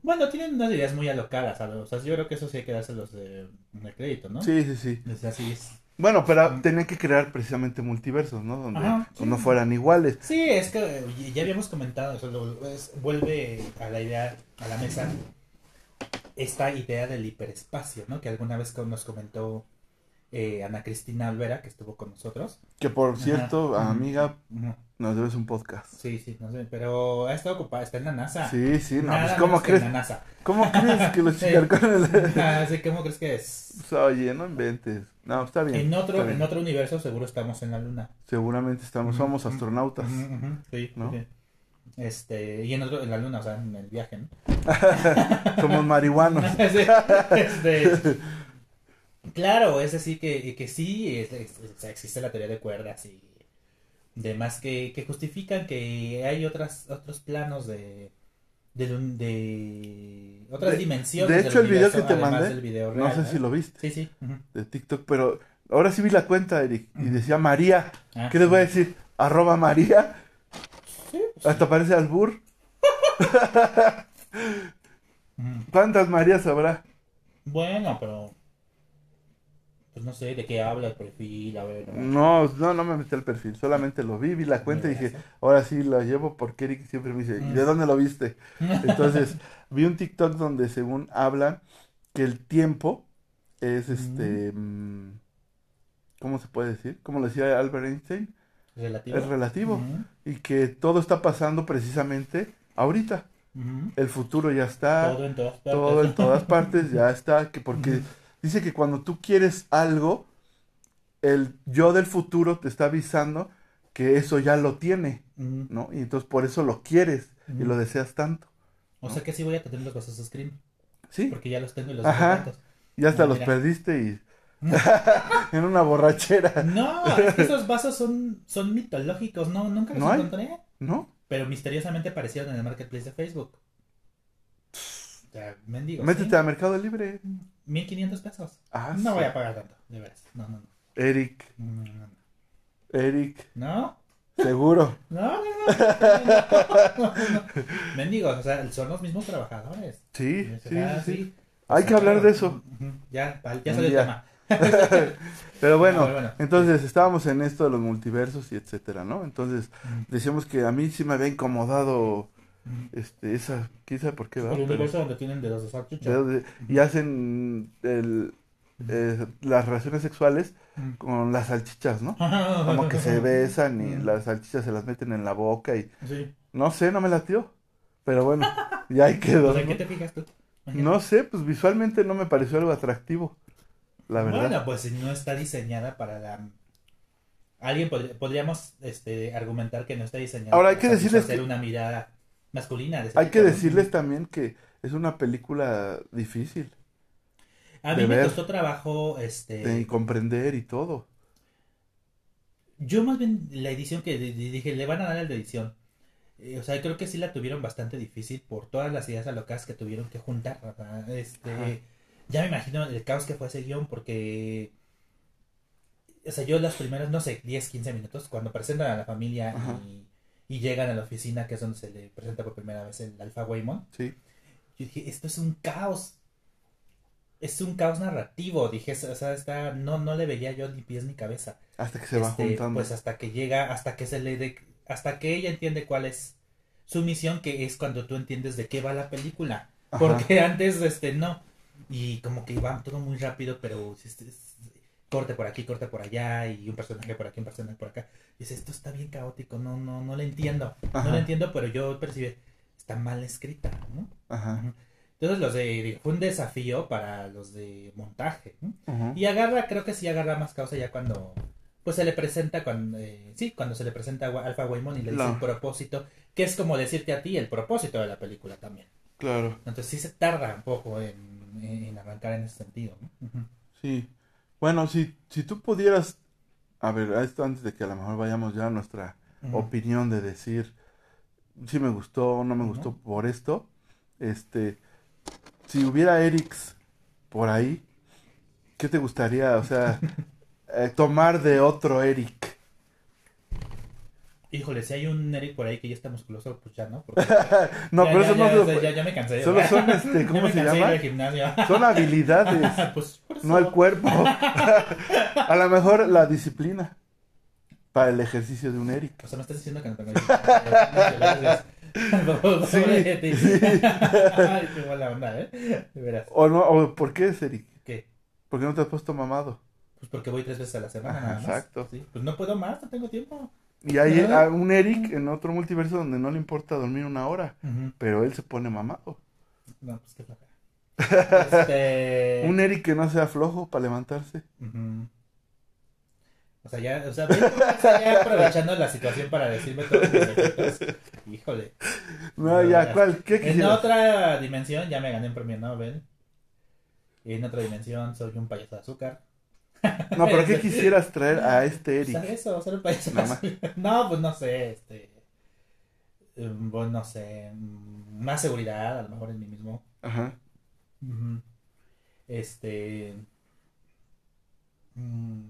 bueno, tienen unas ideas muy alocadas, ¿sabes? o sea, yo creo que eso sí hay que dárselos de, de crédito, ¿no?
Sí, sí, sí.
O sea, sí es...
Bueno, pero tenían que crear precisamente multiversos, ¿no? Donde
Ajá,
pues,
sí.
no fueran iguales.
Sí, es que ya habíamos comentado, eso lo- es- vuelve a la idea, a la mesa, esta idea del hiperespacio, ¿no? Que alguna vez nos comentó eh, Ana Cristina Olvera, que estuvo con nosotros.
Que por
Ajá.
cierto, amiga,
Ujú.
nos debes un podcast.
Sí, sí, no sé, pero ha estado ocupada, está en la NASA.
Sí, sí, no,
Nada
pues ¿cómo
menos que
crees?
En la NASA.
¿Cómo crees que los
Sí.
chicarcones?
Ah, sí, ¿Cómo crees que es?
Oye, no inventes. No, está bien.
En otro,
bien.
en otro universo seguro estamos en la luna.
Seguramente estamos, somos astronautas.
Sí,
¿No?
sí. Este, y en otro, en la luna, o sea, en el viaje, ¿no?
Somos marihuanos.
Este, claro, es decir, que, que sí, es- es- o sea, existe la teoría de cuerdas y demás que, que justifican que hay otras, otros planos de, de, de otras
De-
dimensiones.
de
del
hecho, el video que te mandé, No sé si lo viste
Sí, sí.
de TikTok, pero ahora sí vi la cuenta, Eric, y decía María.
Ah,
¿Qué les voy a decir? Arroba María. Hasta parece albur. ¿Cuántas Marías habrá?
Bueno, pero. Pues no sé de qué habla el perfil, a ver.
No, no, no me metí al perfil, solamente lo vi, vi la cuenta y dije, ahora sí lo llevo porque Eric siempre me dice, ¿y de
Mm.
dónde lo viste? Entonces, vi un TikTok donde según hablan que el tiempo es este, mm, ¿cómo se puede decir? Como lo decía Albert Einstein,
Relativo.
es relativo y que todo está pasando precisamente ahorita. El futuro ya está,
Todo en todas partes.
todo en todas partes ya está, que porque dice que cuando tú quieres algo, el yo del futuro te está avisando que eso ya lo tiene. ¿no? Y entonces por eso lo quieres y lo deseas tanto.
O sea que sí voy a tener los vasos Scream.
Sí,
Porque ya los tengo y los
Ajá.
tengo tantos.
y hasta los
mira.
perdiste y en una borrachera,
No, es que esos vasos son, son mitológicos. No, nunca los
¿No
encontré.
¿no?
Pero misteriosamente aparecieron en el marketplace de Facebook. O sea, mendigos.
Métete
¿sí?
a Mercado Libre.
1500 pesos.
Ah,
no
sí.
voy a pagar tanto, de veras. No, no, no.
Eric,
No, no, no.
Eric,
¿No?
seguro.
No, no, no. no, no. Mendigos, o sea, son los mismos trabajadores.
Sí, sí, sí. Hay que hablar de eso.
Ya, ya salió el tema.
Pero bueno,
bueno.
entonces estábamos en esto de los multiversos y etcétera, ¿no? Entonces decíamos que a mí sí me había incomodado este esa, sabe por qué, ¿verdad?
El universo donde tienen dedos de salchicha.
de- de- y hacen el, eh, las relaciones sexuales con las salchichas, ¿no? Como que se besan y las salchichas se las meten en la boca y
Sí.
no sé, no me latió. Pero bueno, ya ahí quedó.
Sea, ¿en
¿no?
qué te fijas tú?
No sé, pues visualmente no me pareció algo atractivo, la verdad.
Bueno, pues no está diseñada para la... Alguien podría- podríamos este, argumentar que no está diseñada
Ahora, hay
para
que decirles
satisfacer
que-
una mirada masculina.
Hay que decirles también que es una película difícil
A mí me
ver.
costó trabajo, este...
de comprender y todo.
Yo más bien la edición que di- di- dije, le van a dar el de edición. Eh, o sea, creo que sí la tuvieron bastante difícil por todas las ideas alocadas que tuvieron que juntar. este,
Ajá.
Ya me imagino el caos que fue ese guion porque... O sea, yo las primeras, no sé, 10, 15 minutos, cuando presentan a la familia
Ajá.
y, y llegan a la oficina que es donde se le presenta por primera vez el Alpha Waymon.
Sí.
Yo dije, esto es un caos. Es un caos narrativo. Dije, o sea, está, no, no le veía yo ni pies ni cabeza.
Hasta que se va
Este,
juntando.
Pues hasta que llega, hasta que se le de, hasta que ella entiende cuál es su misión, que es cuando tú entiendes de qué va la película.
Ajá.
Porque antes, este, no. Y como que iba todo muy rápido, pero este, es- corte por aquí, corte por allá, y un personaje por aquí, un personaje por acá. Y dices, esto está bien caótico, no, no, no lo entiendo.
Ajá.
No lo entiendo, pero yo percibí, está mal escrita, ¿no?
Ajá.
Entonces los de, fue un desafío para los de montaje. Y agarra, creo que sí agarra más causa ya cuando, pues se le presenta, cuando, eh, sí, cuando se le presenta a Alpha Waymon y le dice
No.
el propósito, que es como decirte a ti el propósito de la película también.
Claro.
Entonces sí se tarda un poco en, en arrancar en ese sentido.
Sí. Bueno, si, si tú pudieras. A ver, esto antes de que a lo mejor vayamos ya a nuestra opinión de decir si me gustó o no me gustó por esto. Este. Si hubiera Erics por ahí, ¿qué te gustaría? O sea, eh, tomar de otro Eric.
Híjole, si hay un Eric por ahí que ya está musculoso, pues ya no. porque
No,
ya,
pero
ya,
eso no
ya,
se lo
ya, me cansé.
Solo son, este, ¿cómo se llama?
gimnasio.
Son habilidades,
pues,
no el cuerpo. A lo mejor la disciplina para el ejercicio de un Eric.
O sea, me estás diciendo que no tengo
Sí, sí.
Ay, qué mala onda, ¿eh? De veras.
O no, o ¿por qué es Eric?
¿Qué?
¿Por qué no te has puesto mamado?
Pues porque voy tres veces a la semana
Ajá,
nada más.
exacto.
Sí, Pues no puedo más, no tengo tiempo.
Y hay un Eric en otro multiverso donde no le importa dormir una hora, pero él se pone mamado.
No, pues qué. Este...
Un Eric que no sea flojo para levantarse.
O sea, ya, o sea, ya aprovechando la situación para decirme todos mis defectos. Híjole.
No, ya, ¿cuál? ¿Qué
En
quisieras?
otra dimensión ya me gané un premio Nobel. Y en otra dimensión soy un payaso de azúcar.
No, pero ¿qué quisieras traer a este
¿Sabes
Eric?
eso? Ser un payaso de
Nada más.
azúcar. No, pues no sé, este... mm, Pues no sé, mm, más seguridad a lo mejor en mí mismo.
Ajá.
Este. mm,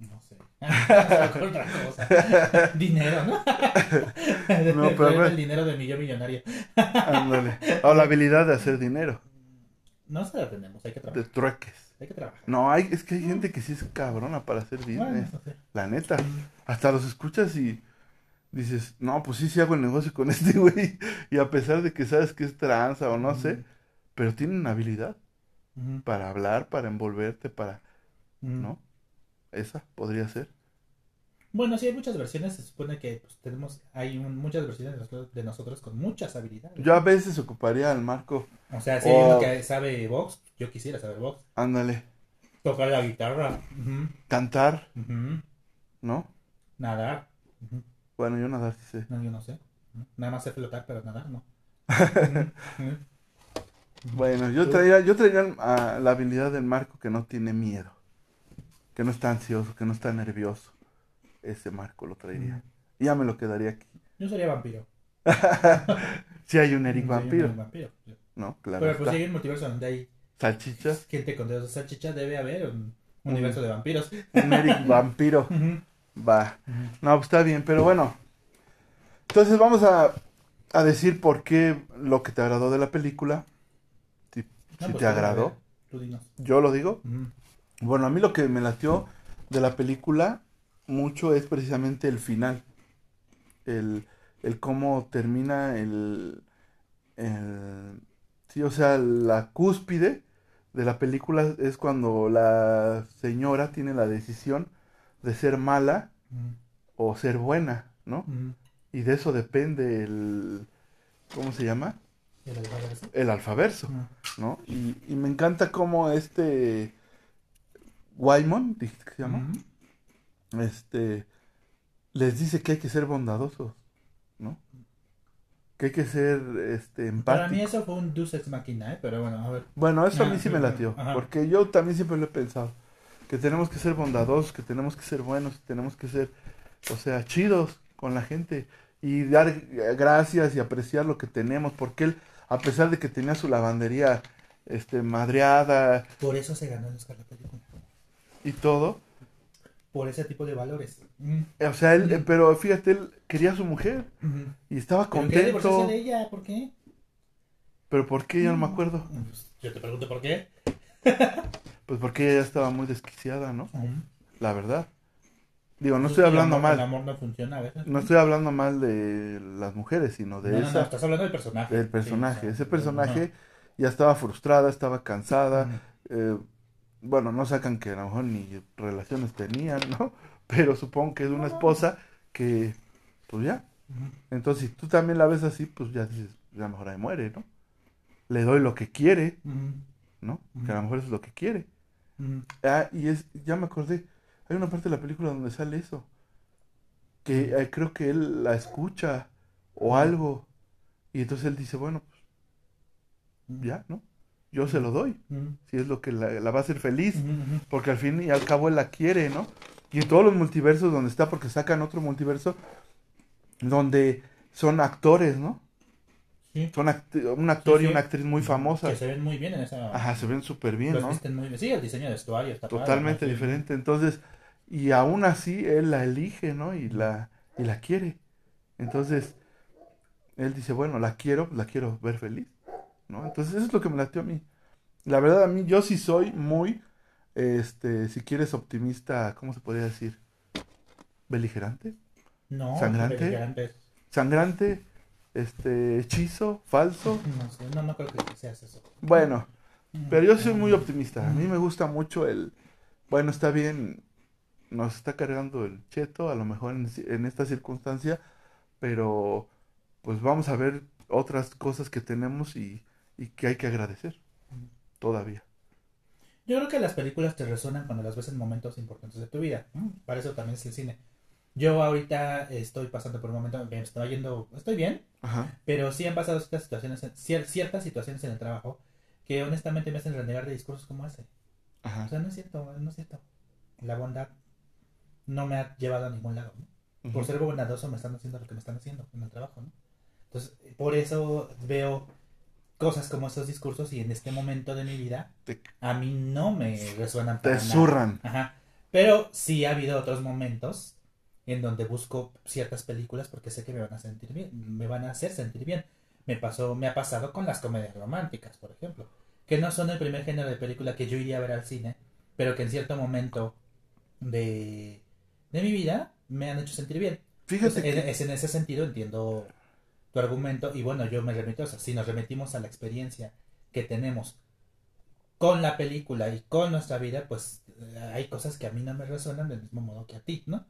No sé. otra cosa. Dinero, ¿no?
No, pero
el dinero de mi yo millonario.
Ándale. O la habilidad de hacer dinero,
No se la tenemos, hay que
de
trabajar.
trueques.
Hay que trabajar.
No, hay, es que hay gente que sí es cabrona para hacer
Bueno,
business.
no sé.
La neta. Hasta los escuchas y dices, no, pues sí, sí hago el negocio con este güey. Y a pesar de que sabes que es tranza o no sé, pero tienen habilidad para hablar, para envolverte, para... ¿No? Esa podría ser.
Bueno, sí, hay muchas versiones. Se supone que pues, tenemos. Hay un- muchas versiones de nosotros, de nosotros con muchas habilidades.
Yo a veces ocuparía al Marco,
O sea, si hay uno que sabe box, yo quisiera saber box.
ándale,
Tocar la guitarra.
cantar, ¿no?
Nadar.
Bueno, yo nadar sí sé.
No, yo no sé. Nada más sé flotar, pero nadar no.
Bueno, yo
¿Tú?
traería, yo traería ah, la habilidad del Marco que no tiene miedo, que no está ansioso, que no está nervioso. Ese Marco lo traería. Y ya me lo quedaría aquí.
Yo sería vampiro.
Si hay un Eric
Sí,
vampiro,
un vampiro.
¿no? Claro.
Pero pues hay un multiverso donde hay
Salchichas,
gente con dedos de salchicha, debe haber un universo de vampiros.
un Eric vampiro. Va. No, pues está bien, pero bueno. Entonces vamos a, a decir por qué lo que te agradó de la película. Si,
No,
si
pues,
te agradó.
ver, Tú dinos.
Yo lo digo. Bueno, a mí lo que me latió de la película mucho es precisamente el final. El, el cómo termina el, el... Sí, o sea, la cúspide de la película es cuando la señora tiene la decisión de ser mala o ser buena, ¿no? Y de eso depende el... ¿Cómo se llama?
¿El alfabeto?
El alfaverso. ¿no? Y, y me encanta cómo este... Que se llama,
Ujú.
Este, les dice que hay que ser bondadosos, ¿no? Que hay que ser, este,
Para mí
empáticos.
eso fue un Deus Ex Machina, ¿eh? Pero bueno, a ver.
Bueno, eso a
Ah,
mí sí me latió,
ajá.
porque yo también siempre lo he pensado, que tenemos que ser bondadosos, que tenemos que ser buenos, que tenemos que ser, o sea, chidos con la gente y dar gracias y apreciar lo que tenemos, porque él, a pesar de que tenía su lavandería, este, madreada
Por eso se ganó el Oscar la película.
y todo,
por ese tipo de valores. Mm.
O sea, él, eh, pero fíjate, él quería a su mujer y estaba
Pero
contento.
de ella, ¿por qué?
Pero ¿por qué? Ya no me acuerdo.
Pues, yo te pregunto por qué.
Pues porque ella ya estaba muy desquiciada, ¿no? La verdad. Digo, no
Pues
estoy
el
hablando
amor- El
mal.
amor no funciona a veces.
No estoy hablando mal de las mujeres, sino de
no,
esa,
no, estás hablando del personaje.
del
Sí,
personaje.
o sea,
Ese
no.
personaje ya estaba frustrada, estaba cansada. Eh, bueno, no sacan que a lo mejor ni relaciones tenían, ¿no? Pero supongo que es una esposa que, pues ya. Entonces, si tú también la ves así, pues ya dices, ya mejor ahí muere, ¿no? Le doy lo que quiere. ¿no? Que a lo mejor es lo que quiere. Ah, y es, ya me acordé, hay una parte de la película donde sale eso. Que eh, creo que él la escucha o algo. Y entonces él dice, bueno, pues ya, ¿no? Yo se lo doy, si es lo que la, la va a hacer feliz. Porque al fin y al cabo él la quiere, ¿no? Y en todos los multiversos donde está, porque sacan otro multiverso, donde son actores, ¿no?
Sí.
Son act- un actor
Sí,
y una actriz muy famosa.
Que se ven muy bien en esa.
Ajá, se ven súper bien,
Los
¿no?
visten muy bien. Sí, el diseño de vestuario está
Totalmente diferente. Entonces, y aún así él la elige, ¿no? Y la, y la quiere. Entonces, él dice, bueno, la quiero, la quiero ver feliz, ¿no? Entonces, eso es lo que me latió a mí. La verdad, a mí, yo sí soy muy, este, si quieres, optimista, ¿cómo se podría decir? Beligerante,
No,
¿Sangrante?
beligerantes.
sangrante, este, hechizo, falso.
No sé, no, no creo que seas eso.
Bueno,
Ujú.
Pero yo soy muy optimista. A mí me gusta mucho el. Bueno, está bien. Nos está cargando el cheto, a lo mejor en, en esta circunstancia. Pero pues vamos a ver otras cosas que tenemos y, y que hay que agradecer. Todavía.
Yo creo que las películas te resuenan cuando las ves en momentos importantes de tu vida. Para eso también es el cine. Yo ahorita estoy pasando por un momento me está yendo, estoy bien,
Ajá.
pero sí han pasado ciertas situaciones, ciertas situaciones en el trabajo que honestamente me hacen renegar de discursos como ese. O sea, no es cierto, no es cierto. La bondad no me ha llevado a ningún lado. ¿no? Por ser bondadoso me están haciendo lo que me están haciendo en el trabajo, ¿no? Entonces, por eso veo cosas como esos discursos y en este momento de mi vida
Te,
a mí no me resuenan
te
para nada.
zurran.
Ajá. Pero sí ha habido otros momentos en donde busco ciertas películas porque sé que me van a sentir bien, me van a hacer sentir bien. Me pasó, me ha pasado con las comedias románticas, por ejemplo, que no son el primer género de película que yo iría a ver al cine, pero que en cierto momento de, de mi vida me han hecho sentir bien.
Fíjate
Entonces, en,
que.
es en ese sentido entiendo tu argumento y bueno, yo me remito, o sea, si nos remitimos a la experiencia que tenemos con la película y con nuestra vida, pues eh, hay cosas que a mí no me resuenan del mismo modo que a ti, ¿no?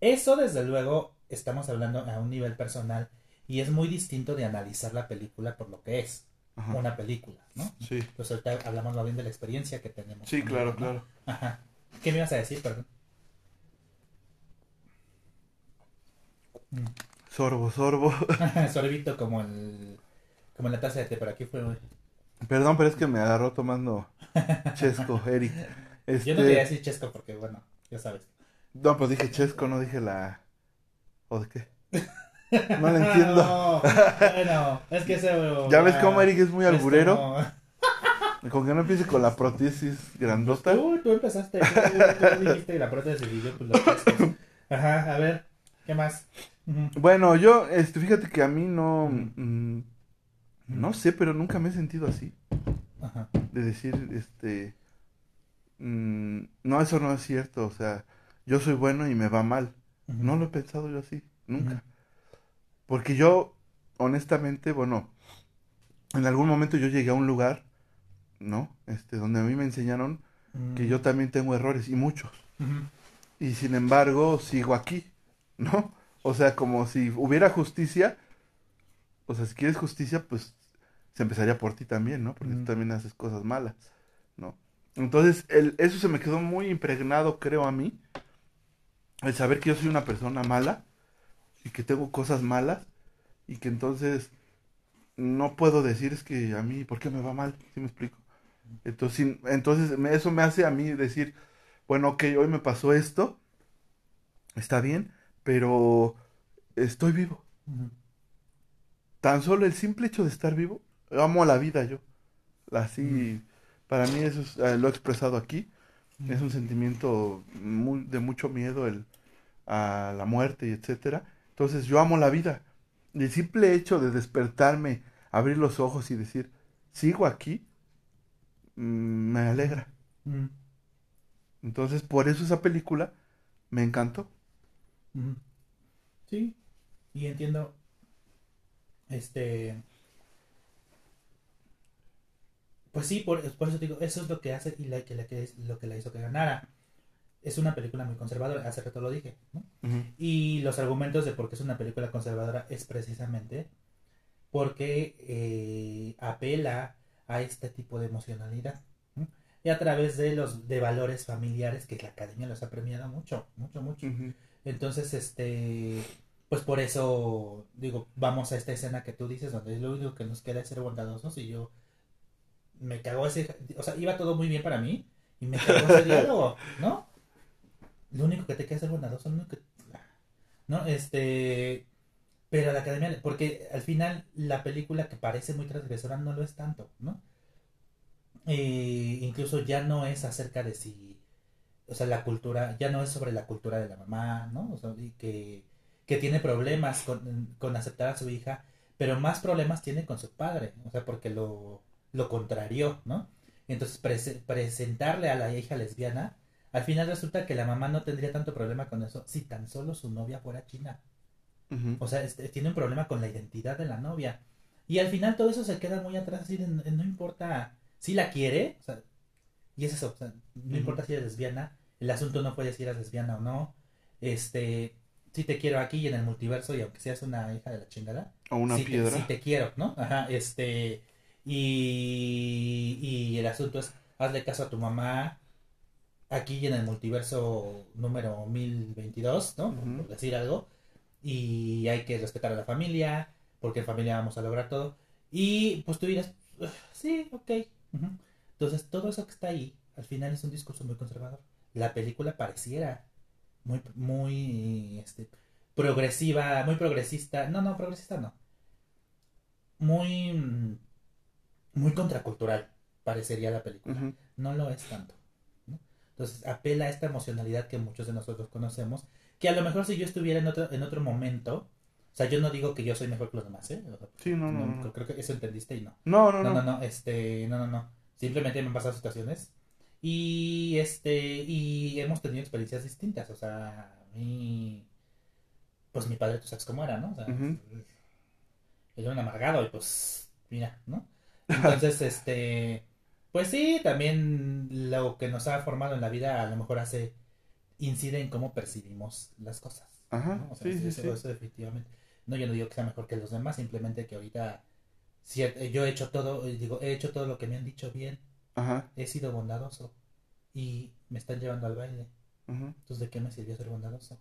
Eso desde luego estamos hablando a un nivel personal y es muy distinto de analizar la película por lo que es
Ajá.
una película, ¿no?
Sí.
Pues ahorita hablamos más bien de la experiencia que tenemos.
Sí, claro, claro.
Ajá. ¿Qué me ibas a decir, perdón?
Sorbo, sorbo.
Sorbito como el como la taza de té, pero aquí fue
Perdón, pero es que me agarró tomando chesco, Eric. Este...
Yo no quería decir chesco porque, bueno, ya sabes.
No, pues dije chesco, no dije la. ¿O de qué? No lo entiendo.
No, bueno, es que eso.
¿Ya ves cómo Eric es muy
es
alburero?
como-
Con que no empiece con la prótesis grandota.
Tú, tú empezaste, tú, tú dijiste la prótesis y yo, pues los chescos. Ajá, a ver, ¿qué más?
Bueno, yo, este, fíjate que a mí no. mm, no sé, pero nunca me he sentido así.
Ajá.
De decir, este. mm, no, eso no es cierto. O sea, yo soy bueno y me va mal. No lo he pensado yo así, nunca. Porque yo, honestamente, bueno, en algún momento yo llegué a un lugar, ¿no? Este, donde a mí me enseñaron que yo también tengo errores y muchos. Y sin embargo, sigo aquí, ¿no? O sea, como si hubiera justicia, o sea, si quieres justicia, pues se empezaría por ti también, ¿no? Porque tú también haces cosas malas, ¿no? Entonces, el, eso se me quedó muy impregnado, creo a mí, el saber que yo soy una persona mala y que tengo cosas malas y que entonces no puedo decir es que a mí, ¿por qué me va mal? ¿Sí me explico? Entonces, sin- entonces me- eso me hace a mí decir, bueno, ok, hoy me pasó esto, está bien, pero estoy vivo. Tan solo el simple hecho de estar vivo, amo a la vida yo. Así, para mí eso es, eh, lo he expresado aquí. Es un sentimiento muy, de mucho miedo el, a la muerte y etcétera. Entonces yo amo la vida. Y el simple hecho de despertarme, abrir los ojos y decir, sigo aquí, mm, me alegra. Entonces por eso esa película me encantó.
Sí, y entiendo. Este. Pues sí, por, por eso te digo, eso es lo que hace y la, que, la que es lo que la hizo que ganara. Es una película muy conservadora, hace rato lo dije, ¿no? Y los argumentos de por qué es una película conservadora es precisamente porque eh, apela a este tipo de emocionalidad. Y a través de los de valores familiares que la academia los ha premiado mucho, mucho, mucho. Entonces, este, pues por eso, digo, vamos a esta escena que tú dices, donde lo único que nos queda es ser bondadosos y yo me cagó ese, o sea, iba todo muy bien para mí y me cagó ese diálogo, ¿no? Lo único que te queda es ser bondadoso, lo único que, ¿no? Este, pero la academia, porque al final la película que parece muy transgresora no lo es tanto, ¿no? Eh, incluso ya no es acerca de si o sea, la cultura, ya no es sobre la cultura de la mamá, ¿no? O sea, y que, que tiene problemas con, con aceptar a su hija, pero más problemas tiene con su padre, o sea, porque lo, lo contrarió, ¿no? Entonces, prese- presentarle a la hija lesbiana, al final resulta que la mamá no tendría tanto problema con eso si tan solo su novia fuera china. O sea, este, tiene un problema con la identidad de la novia. Y al final todo eso se queda muy atrás, así de, no importa si la quiere, o sea, y es eso, o sea, no importa si eres lesbiana, el asunto no puede si eres lesbiana o no, este, si te quiero aquí y en el multiverso y aunque seas una hija de la chingada,
O una
te-
piedra.
sí te quiero, ¿no? Ajá, este, y, y el asunto es, hazle caso a tu mamá, aquí y en el multiverso número 1022, ¿no? Por decir algo, y hay que respetar a la familia, porque en familia vamos a lograr todo, y pues tú dirás, "Ugh, sí, ok. Entonces, todo eso que está ahí, al final es un discurso muy conservador. La película pareciera muy, muy, este, progresiva, muy progresista. No, no, progresista no. Muy, mm, muy contracultural parecería la película. No lo es tanto. ¿no? Entonces, apela a esta emocionalidad que muchos de nosotros conocemos, que a lo mejor si yo estuviera en otro, en otro momento, o sea, yo no digo que yo soy mejor que los demás, ¿eh?
Sí, no, no,
no,
no.
Creo que eso entendiste y no.
No, no,
No,
no.
no, no, este, no, no, no. Simplemente me han pasado situaciones y este, y hemos tenido experiencias distintas. O sea, a mí, pues mi padre, tú sabes cómo era, ¿no? O sea, era un amargado y pues, mira, ¿no? Entonces, este, pues sí, también lo que nos ha formado en la vida a lo mejor hace, incide en cómo percibimos las cosas.
Ajá,
¿no? O sea,
sí, sí, sí.
eso definitivamente. No, yo no digo que sea mejor que los demás, simplemente que ahorita cier- yo he hecho todo, eh, digo, he hecho todo lo que me han dicho bien,
Ajá,
he sido bondadoso y me están llevando al baile.
ajá.
Entonces, ¿de qué me sirvió ser bondadoso?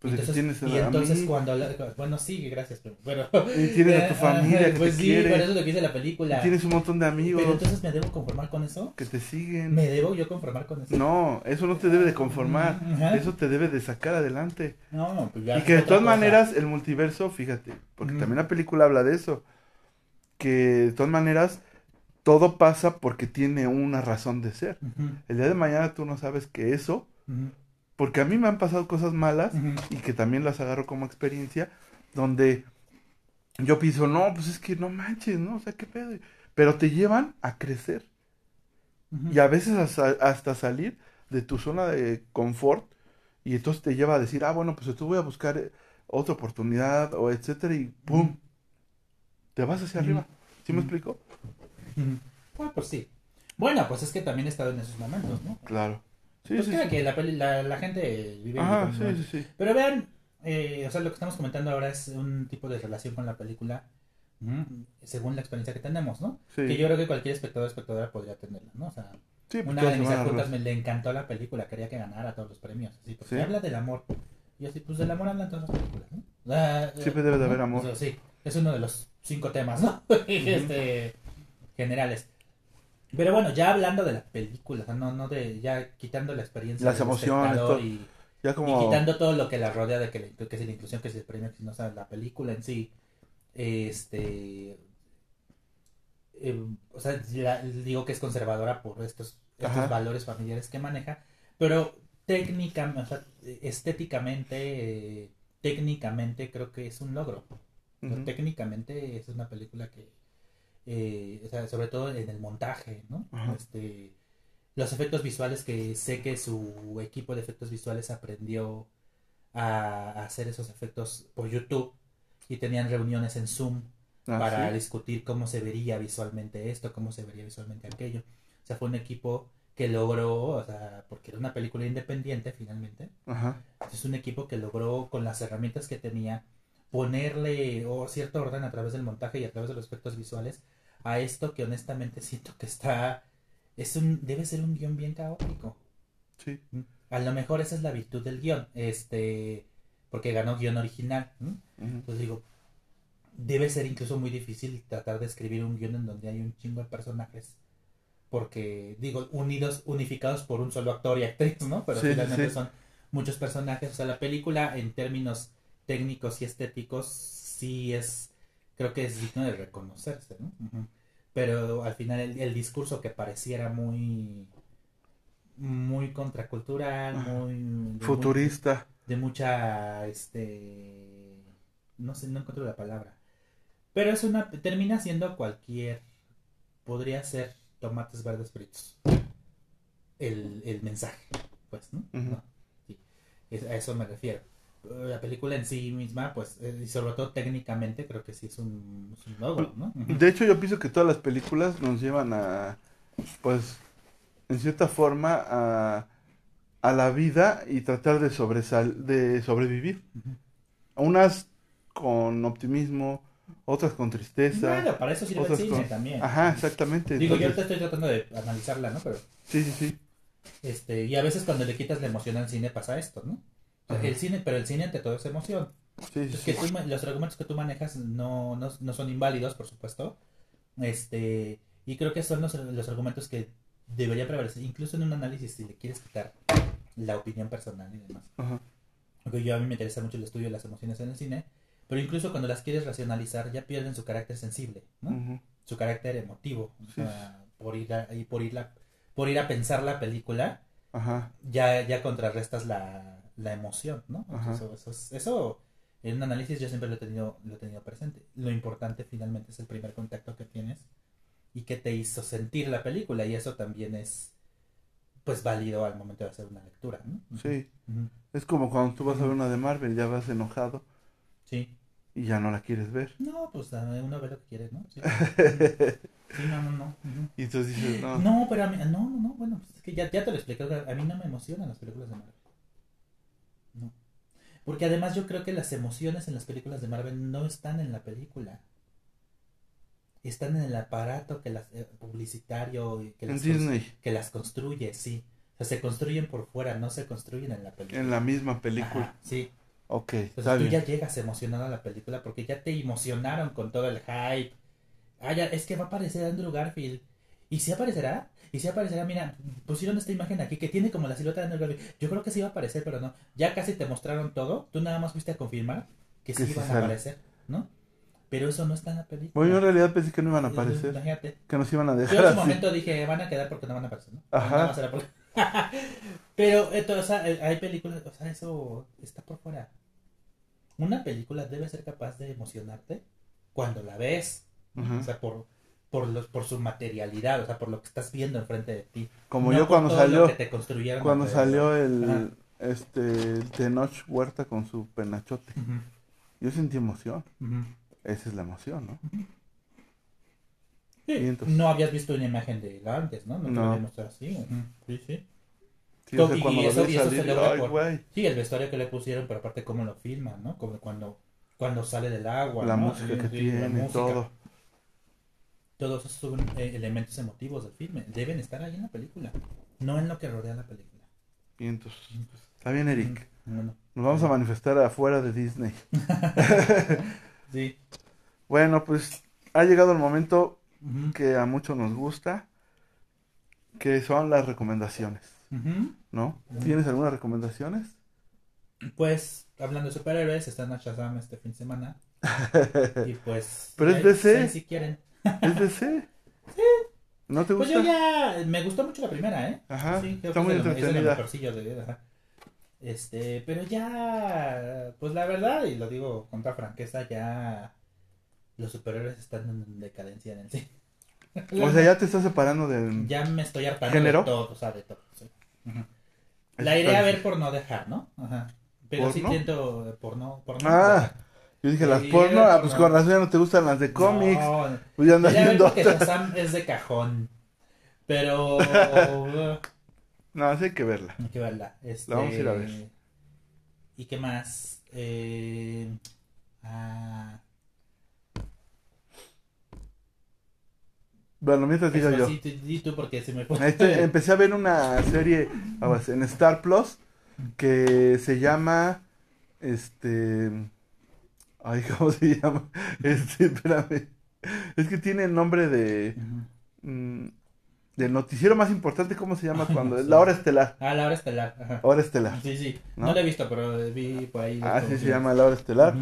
Pues
entonces,
tienes
y entonces
mí,
cuando, la- bueno, sí, gracias, pero bueno.
y tienes a tu familia que
pues
te
sí,
quiere,
pero eso es lo que dice la
y
película.
tienes un montón de amigos
Pero entonces me debo conformar con eso.
que te siguen.
¿Me debo yo conformar con eso?
No, eso no te debe de conformar,
Ajá.
eso te debe de sacar adelante.
No, pues ya
Y que de todas
cosa.
maneras el multiverso, fíjate, porque
Ujú.
también la película habla de eso, que de todas maneras todo pasa porque tiene una razón de ser. El día de mañana tú no sabes que eso, porque a mí me han pasado cosas malas y que también las agarro como experiencia, donde yo pienso, no, pues es que no manches, ¿no? O sea, qué pedo. Pero te llevan a crecer y a veces hasta, hasta salir de tu zona de confort y entonces te lleva a decir, ah, bueno, pues entonces voy a buscar eh, otra oportunidad o etcétera y ¡pum! Te vas hacia arriba. ¿Sí me explico?
Bueno, pues sí. Bueno, pues es que también he estado en esos momentos, ¿no?
Claro. Sí,
Pues
sí, sí.
que la, peli- la, la gente vive en
Ajá,
diferentes
sí, sí, sí.
Pero vean, eh, o sea, lo que estamos comentando ahora es un tipo de relación con la película ujú, según la experiencia que tenemos, ¿no?
Sí,
Que yo creo que cualquier espectador o espectadora podría tenerla, ¿no? O sea,
Sí, pues
una de mis adjuntas me le encantó la película, quería que ganara todos los premios, así, porque
Sí.
habla del amor. Y así, pues del amor hablan todas las películas, ¿no? Sea,
Siempre debe de haber amor.
Sí, es uno de los cinco temas, ¿no? este, generales. Pero bueno, ya hablando de la película, o sea, no, no de, ya quitando la experiencia
Las
del
emociones,
espectador
todo.
y,
Ya
y quitando todo lo que la rodea de que, es la inclusión, que es el premio, que no sabe la película en sí, este, eh, o sea, la- digo que es conservadora por estos valores familiares que maneja, pero técnicamente, o sea, estéticamente, eh, técnicamente creo que es un logro. Técnicamente es una película que, eh, o sea, sobre todo en el montaje, ¿no? Este, los efectos visuales que sé que su equipo de efectos visuales aprendió a, a hacer esos efectos por YouTube y tenían reuniones en Zoom
Ah,
para
sí.
discutir cómo se vería visualmente esto, cómo se vería visualmente aquello. O sea, fue un equipo que logró, o sea, porque era una película independiente finalmente,
Ajá.
es un equipo que logró con las herramientas que tenía ponerle o cierto orden a través del montaje y a través de los efectos visuales a esto que honestamente siento que está es un debe ser un guion bien caótico.
Sí.
A lo mejor esa es la virtud del guion, este porque ganó guion original. Entonces digo, debe ser incluso muy difícil tratar de escribir un guion en donde hay un chingo de personajes. Porque, digo, unidos, unificados por un solo actor y actriz, ¿no? Pero
Sí, sí,
finalmente
sí.
son muchos personajes. O sea, la película en términos técnicos y estéticos sí es, creo que es digno de reconocerse, ¿no? Pero al final el, el discurso que pareciera muy, muy contracultural, muy... de muy-
Futurista.
de mucha este no sé no encuentro la palabra pero es una termina siendo cualquier podría ser tomates verdes fritos el, el mensaje pues no,
Ujú.
No, sí. Es- a eso me refiero la película en sí misma pues eh, y sobre todo técnicamente creo que sí es un, es un logro ¿no?
De hecho, yo pienso que todas las películas nos llevan a, pues, en cierta forma, a, a la vida y tratar de, sobresal de sobrevivir. Unas con optimismo, otras con tristeza.
Bueno, para eso sirve el cine
con-
también
Ajá, exactamente.
digo yo ahorita estoy tratando de analizarla no pero
Sí, sí, sí.
Este, y a veces cuando le quitas la emoción al cine pasa esto, ¿no? El cine, pero el cine ante todo es emoción.
Sí, sí,
que tú los argumentos que tú manejas no, no, no son inválidos, por supuesto. Este, y creo que son los, los argumentos que deberían prevalecer, incluso en un análisis, si le quieres quitar la opinión personal y demás.
Ajá.
Porque yo a mí me interesa mucho el estudio de las emociones en el cine, pero incluso cuando las quieres racionalizar ya pierden su carácter sensible, ¿no?
Ujú.
su carácter emotivo.
Sí.
sea, por ir a, por ir a- por ir a pensar la película,
Ajá.
ya, ya contrarrestas la, la emoción, ¿no?
Ajá.
Eso, eso, es- eso, en un análisis yo siempre lo he tenido, lo he tenido presente. Lo importante finalmente es el primer contacto que tienes y que te hizo sentir la película y eso también es pues válido al momento de hacer una lectura, ¿no?
Sí. Es como cuando tú vas a ver una de Marvel, ya vas enojado
Sí.
y ya no la quieres ver.
No, pues a- uno ve lo que quiere, ¿no? Sí, Sí, no, no, no.
Y entonces dices, no.
No, pero a mí, no, no, no, bueno, pues es que ya, ya te lo expliqué, a mí no me emocionan las películas de Marvel. Porque además yo creo que las emociones en las películas de Marvel no están en la película. Están en el aparato que las, eh, publicitario que las,
Disney,
que las construye, sí. O sea, se construyen por fuera, no se construyen en la película.
en la misma película.
Ajá, sí.
Ok,
Entonces
está
tú
bien.
ya llegas emocionado a la película porque ya te emocionaron con todo el hype. Ah, ya, es que va a aparecer Andrew Garfield. ¿Y si aparecerá? ¿Y si aparecerá? Mira, pusieron esta imagen aquí que tiene como la silueta de Andrew. Yo creo que sí va a aparecer, pero no. Ya casi te mostraron todo. Tú nada más fuiste a confirmar que sí
Que
iban a aparecer, ¿no? Pero eso no está en la película.
Bueno, yo en realidad pensé que no iban a aparecer,
Imagínate.
que nos iban a
Yo
dejar
en su momento dije, van a quedar porque no van a aparecer, ¿no?
Ajá.
Era por- Pero, o sea, hay películas, o sea, eso está por fuera. Una película debe ser capaz de emocionarte cuando la ves, o sea, por, por, los, por su materialidad, o sea, por lo que estás viendo enfrente de ti.
Como
No
yo cuando salió,
que te construyeron
cuando salió el,
Ajá.
este, el Tenoch Huerta con su penachote. Yo sentí emoción. Esa es la emoción, ¿no?
Sí,
Y entonces-
No habías visto una imagen de él antes, ¿no? No te
No.
había mostrado así. Sí, sí.
Sí, o sea,
Y eso- y eso se logra por-. Sí, el vestuario que le pusieron, pero aparte cómo lo filman, ¿no? Como cuando, cuando sale del agua.
La
¿no?
música
Sí,
que
sí,
tiene,
música.
todo.
Todos esos son eh, elementos emotivos del filme. Deben estar ahí en la película, no en lo que rodea la película.
Y entonces, está bien, Eric.
No, no.
Nos vamos a manifestar afuera de Disney.
Sí.
Bueno, pues ha llegado el momento que a muchos nos gusta, que son las recomendaciones. ¿no? ¿Tienes algunas recomendaciones?
Pues, hablando de superhéroes, están a Shazam este fin de semana. Y pues.
Pero es DC.
Si quieren.
¿Es DC? ¿No te
Pues
gusta?
yo ya me gustó mucho la primera, ¿eh?
Ajá,
Sí, creo
está
que
muy
es de lo- es de lo
entretenida.
mejorcillo de- ajá. Este, pero ya, pues la verdad, y lo digo con toda franqueza, ya los superhéroes están en decadencia en el cine.
O sea, ya te estás separando del...
Ya me estoy hartando
¿Género?
de todo, o sea, de todo. sí. Ujú. La iré a ver por no dejar, ¿no? Ajá. Pero sí
¿Porno?
siento por no, por no
Ah,
dejar.
Yo dije las
Sí,
porno, ah, pues con razón ya no te gustan las de cómics.
No,
Pues ya andas viendo otras.
Shazam es de cajón. Pero
No, sí hay que verla.
Hay que verla. Este...
La vamos a ir a ver.
¿Y qué más? Eh... Ah...
Bueno, mientras digo yo.
Sí, tú- porque se me.
Este, empecé a ver una serie aguas, en Star Plus que se llama este ay cómo se llama este espérame es que tiene el nombre de mm, del noticiero más importante cómo se llama cuando
sé.
la hora estelar
Ah, la hora estelar. Ajá.
hora estelar
Sí, sí.
¿No?
¿No? la he visto, pero vi por ahí.
ah sí se llama la hora estelar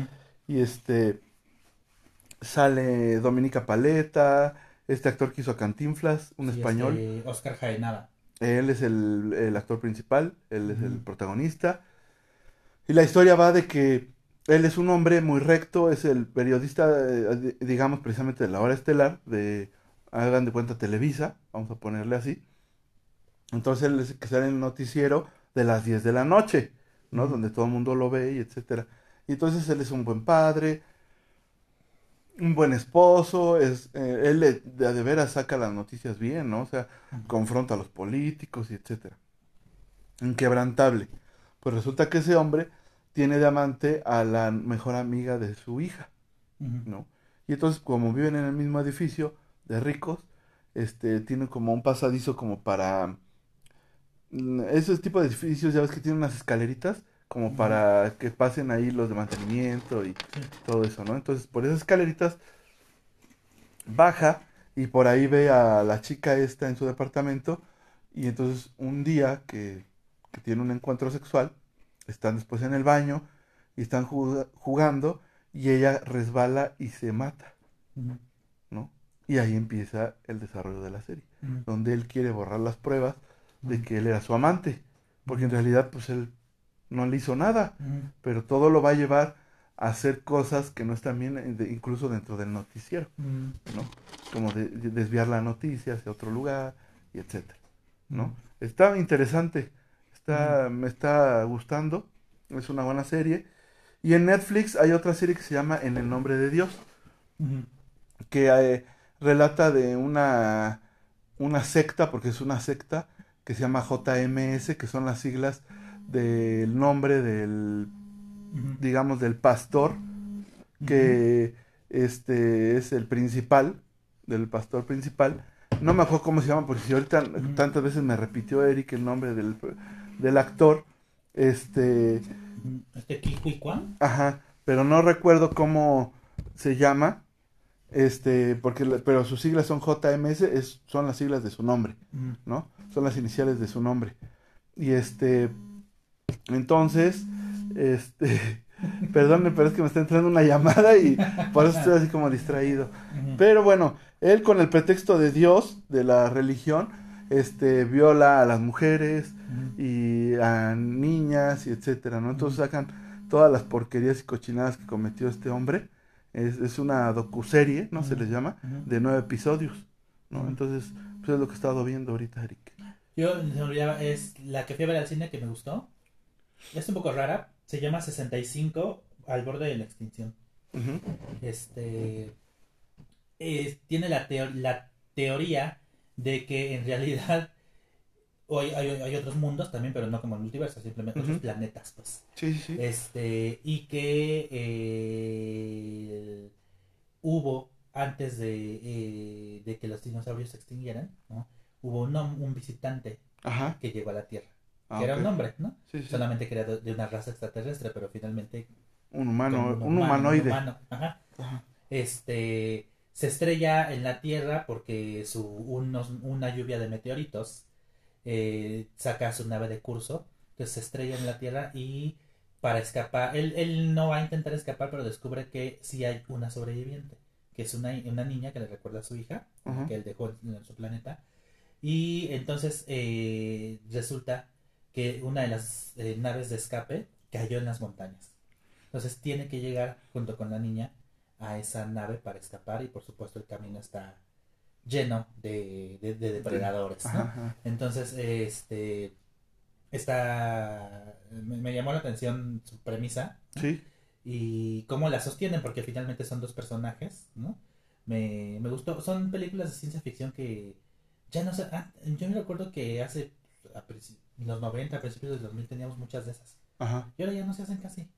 y este sale Dominica Paleta este actor que hizo a Cantinflas un
Sí,
español
este, Oscar Jaenada.
Él es el, el actor principal, él es el protagonista. Y la historia va de que él es un hombre muy recto, es el periodista, eh, di- digamos, precisamente de la hora estelar, de, hagan de cuenta, Televisa, vamos a ponerle así. Entonces él es el que sale en el noticiero de las 10 de la noche, ¿no? Donde todo el mundo lo ve y etcétera. Y entonces él es un buen padre, un buen esposo, es, eh, él de, de, veras saca las noticias bien, ¿no? O sea, confronta a los políticos y etcétera. Inquebrantable. Pues resulta que ese hombre tiene de amante a la mejor amiga de su hija. ¿no? Y entonces, como viven en el mismo edificio de ricos, este, tienen como un pasadizo como para... mm, Esos tipos de edificios, ya ves que tienen unas escaleritas, como para que pasen ahí los de mantenimiento y
Sí.
todo eso, ¿no? Entonces, por esas escaleritas baja y por ahí ve a la chica esta en su departamento y entonces un día que, que tiene un encuentro sexual, están después en el baño y están juga- jugando y ella resbala y se mata. ¿no? Y ahí empieza el desarrollo de la serie, donde él quiere borrar las pruebas de que él era su amante, porque en realidad pues él no le hizo nada, pero todo lo va a llevar a hacer cosas que no están bien, eh, incluso dentro del noticiero. ¿no? Como de, de desviar la noticia hacia otro lugar y etcétera, ¿no? Está interesante, está, me está gustando, es una buena serie. Y en Netflix hay otra serie que se llama En el nombre de Dios, que eh, relata de una, una secta, porque es una secta, que se llama JMS, que son las siglas del nombre del digamos, del pastor, que este es el principal, del pastor principal. No me acuerdo cómo se llama, porque si ahorita tantas veces me repitió Eric el nombre del, del actor, este.
Este Kwan.
ajá, pero no recuerdo cómo se llama, este, porque, pero sus siglas son JMS, es, son las siglas de su nombre.
Ujú.
¿no? Son las iniciales de su nombre. Y este, entonces, este, perdón, pero es que me está entrando una llamada y por eso estoy así como distraído. Pero bueno, él con el pretexto de Dios, de la religión, este, viola a las mujeres y a niñas y etcétera, ¿no? Entonces sacan todas las porquerías y cochinadas que cometió este hombre. Es, es una docuserie, ¿no? Se les llama, de nueve episodios, ¿no? Entonces, pues es lo que he estado viendo ahorita, Eric.
Yo, se me olvidaba, es la que fui a ver al cine que me gustó. Es un poco rara. Se llama 65 al borde de la extinción. Este. es- tiene la, teo- la teoría de que en realidad. Hay, hay, hay otros mundos también, pero no como el multiverso, simplemente otros planetas, pues.
Sí.
Este, y que eh, hubo, antes de, eh, de que los dinosaurios se extinguieran, ¿no? hubo un, un visitante
Ajá.
que llegó a la Tierra,
Ah,
que era un hombre, ¿no?
Sí, sí.
Solamente que era de, una raza extraterrestre, pero finalmente
Un humano,
como
un humanoide.
un humano, ajá.
Ajá.
Este, se estrella en la Tierra porque su, unos, una lluvia de meteoritos eh, saca su nave de curso, entonces se estrella en la Tierra y para escapar, él, él no va a intentar escapar, pero descubre que sí hay una sobreviviente, que es una, una niña que le recuerda a su hija, que él dejó en su planeta. Y entonces eh, resulta que una de las eh, naves de escape cayó en las montañas. Entonces tiene que llegar junto con la niña a esa nave para escapar y por supuesto el camino está lleno de, de- de depredadores. ¿no?
Ajá, ajá.
Entonces, este, está, me, me llamó la atención su premisa y cómo la sostienen, porque finalmente son dos personajes, ¿no? Me, me gustó, son películas de ciencia ficción que ya no sé, ah, yo me recuerdo que hace, a los 90, a principios del 2000 teníamos muchas de esas,
Ajá.
y ahora ya no se hacen casi.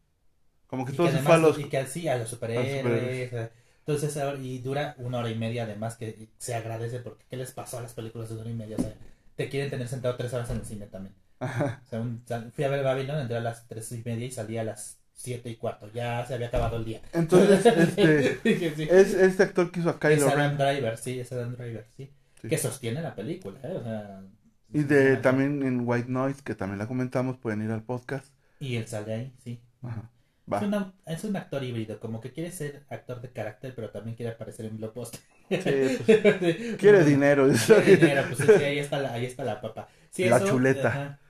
Como que
Y
todo
que
se fue a
además-
los...
y que sí, a los superhéroes.
superhéroes.
eh, Entonces, ahora- y dura una hora y media además que se agradece porque ¿qué les pasó a las películas de una hora y media? O sea, te quieren tener sentado tres horas en el cine también.
Ajá.
O sea, un- fui a ver Babylon, entré a las tres y media y salí a las siete y cuarto. Ya se había acabado el día.
Entonces, este...
Sí.
Es este actor que hizo a
Es
Kylo
Adam
Ren.
Driver, sí, es Adam Driver, sí.
Sí.
Que sostiene la película, ¿eh? O sea,
Y de también en White Noise, que también la comentamos, pueden ir al podcast.
Y él sale ahí, sí.
Ajá.
Es,
Va.
una- es un actor híbrido, como que quiere ser actor de carácter, pero también quiere aparecer en blockbuster.
Sí, Quiere dinero.
Quiere dinero, pues sí, ahí está la, ahí está la papa. Sí,
La
eso,
chuleta.
ajá,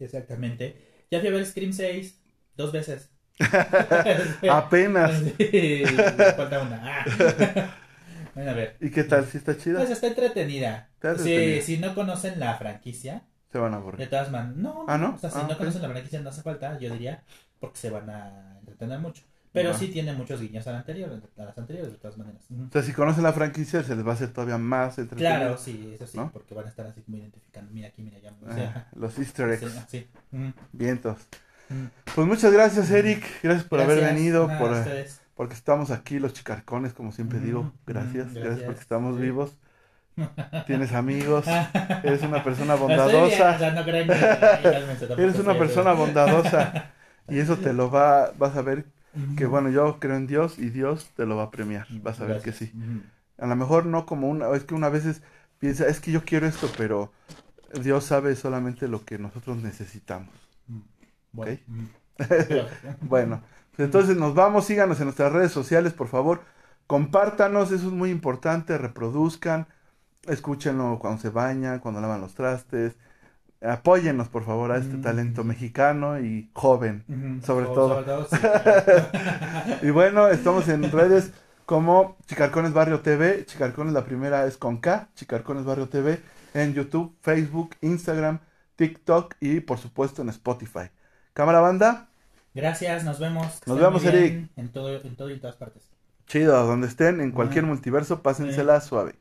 exactamente. Ya fui a ver Scream 6 dos veces.
Apenas.
Sí, falta una. Ah. Bueno, a ver.
¿Y qué tal? ¿Sí está chida?
Pues está entretenida. Si no conocen la franquicia,
Se van a
de
aburrir.
todas maneras, no,
Ah, ¿no?
O sea, si
Ah,
no conocen la franquicia no hace falta, yo diría, porque se van a entretener mucho. Pero sí tiene muchos guiños a, la anterior, a las anteriores, de todas maneras.
O sea, si conocen la franquicia, se les va a hacer todavía más entretenido.
Claro, sí, eso sí,
¿No?
porque van a estar así como identificando, mira aquí, mira allá. o
Ah, los easter eggs.
sí, sí. Ujú.
Vientos.
Ujú.
Pues muchas gracias, Eric. Gracias por haber venido.
Nada,
por,
a ustedes.
porque estamos aquí, los chicarcones, como siempre digo. Gracias. Gracias,
gracias.
porque estamos
Sí.
vivos. Tienes amigos. Eres una persona
Estoy bien, o
bondadosa. Eres una persona bondadosa. Y eso te lo va, vas a ver que bueno, yo creo en Dios y Dios te lo va a premiar. Vas a ver que sí. A lo mejor no como una, es que una veces piensa, es que yo quiero esto, pero Dios sabe solamente lo que nosotros necesitamos.
Bueno,
Ok.
ujú.
Bueno, pues entonces nos vamos, síganos en nuestras redes sociales, por favor, compártanos, eso es muy importante, reproduzcan, escúchenlo cuando se bañan, cuando lavan los trastes, apóyennos por favor a este
Mm.
talento mexicano y joven. Sobre
So-
todo.
sí.
Y bueno, estamos en redes como Chicarcones Barrio TV, Chicarcones la primera es con K, Chicarcones Barrio TV, en YouTube, Facebook, Instagram, TikTok y por supuesto en Spotify. Cámara banda,
Gracias, nos vemos. que
Nos vemos, Eric.
En todo, en todo y en todas partes.
chido, donde estén, en cualquier multiverso, pásensela suave.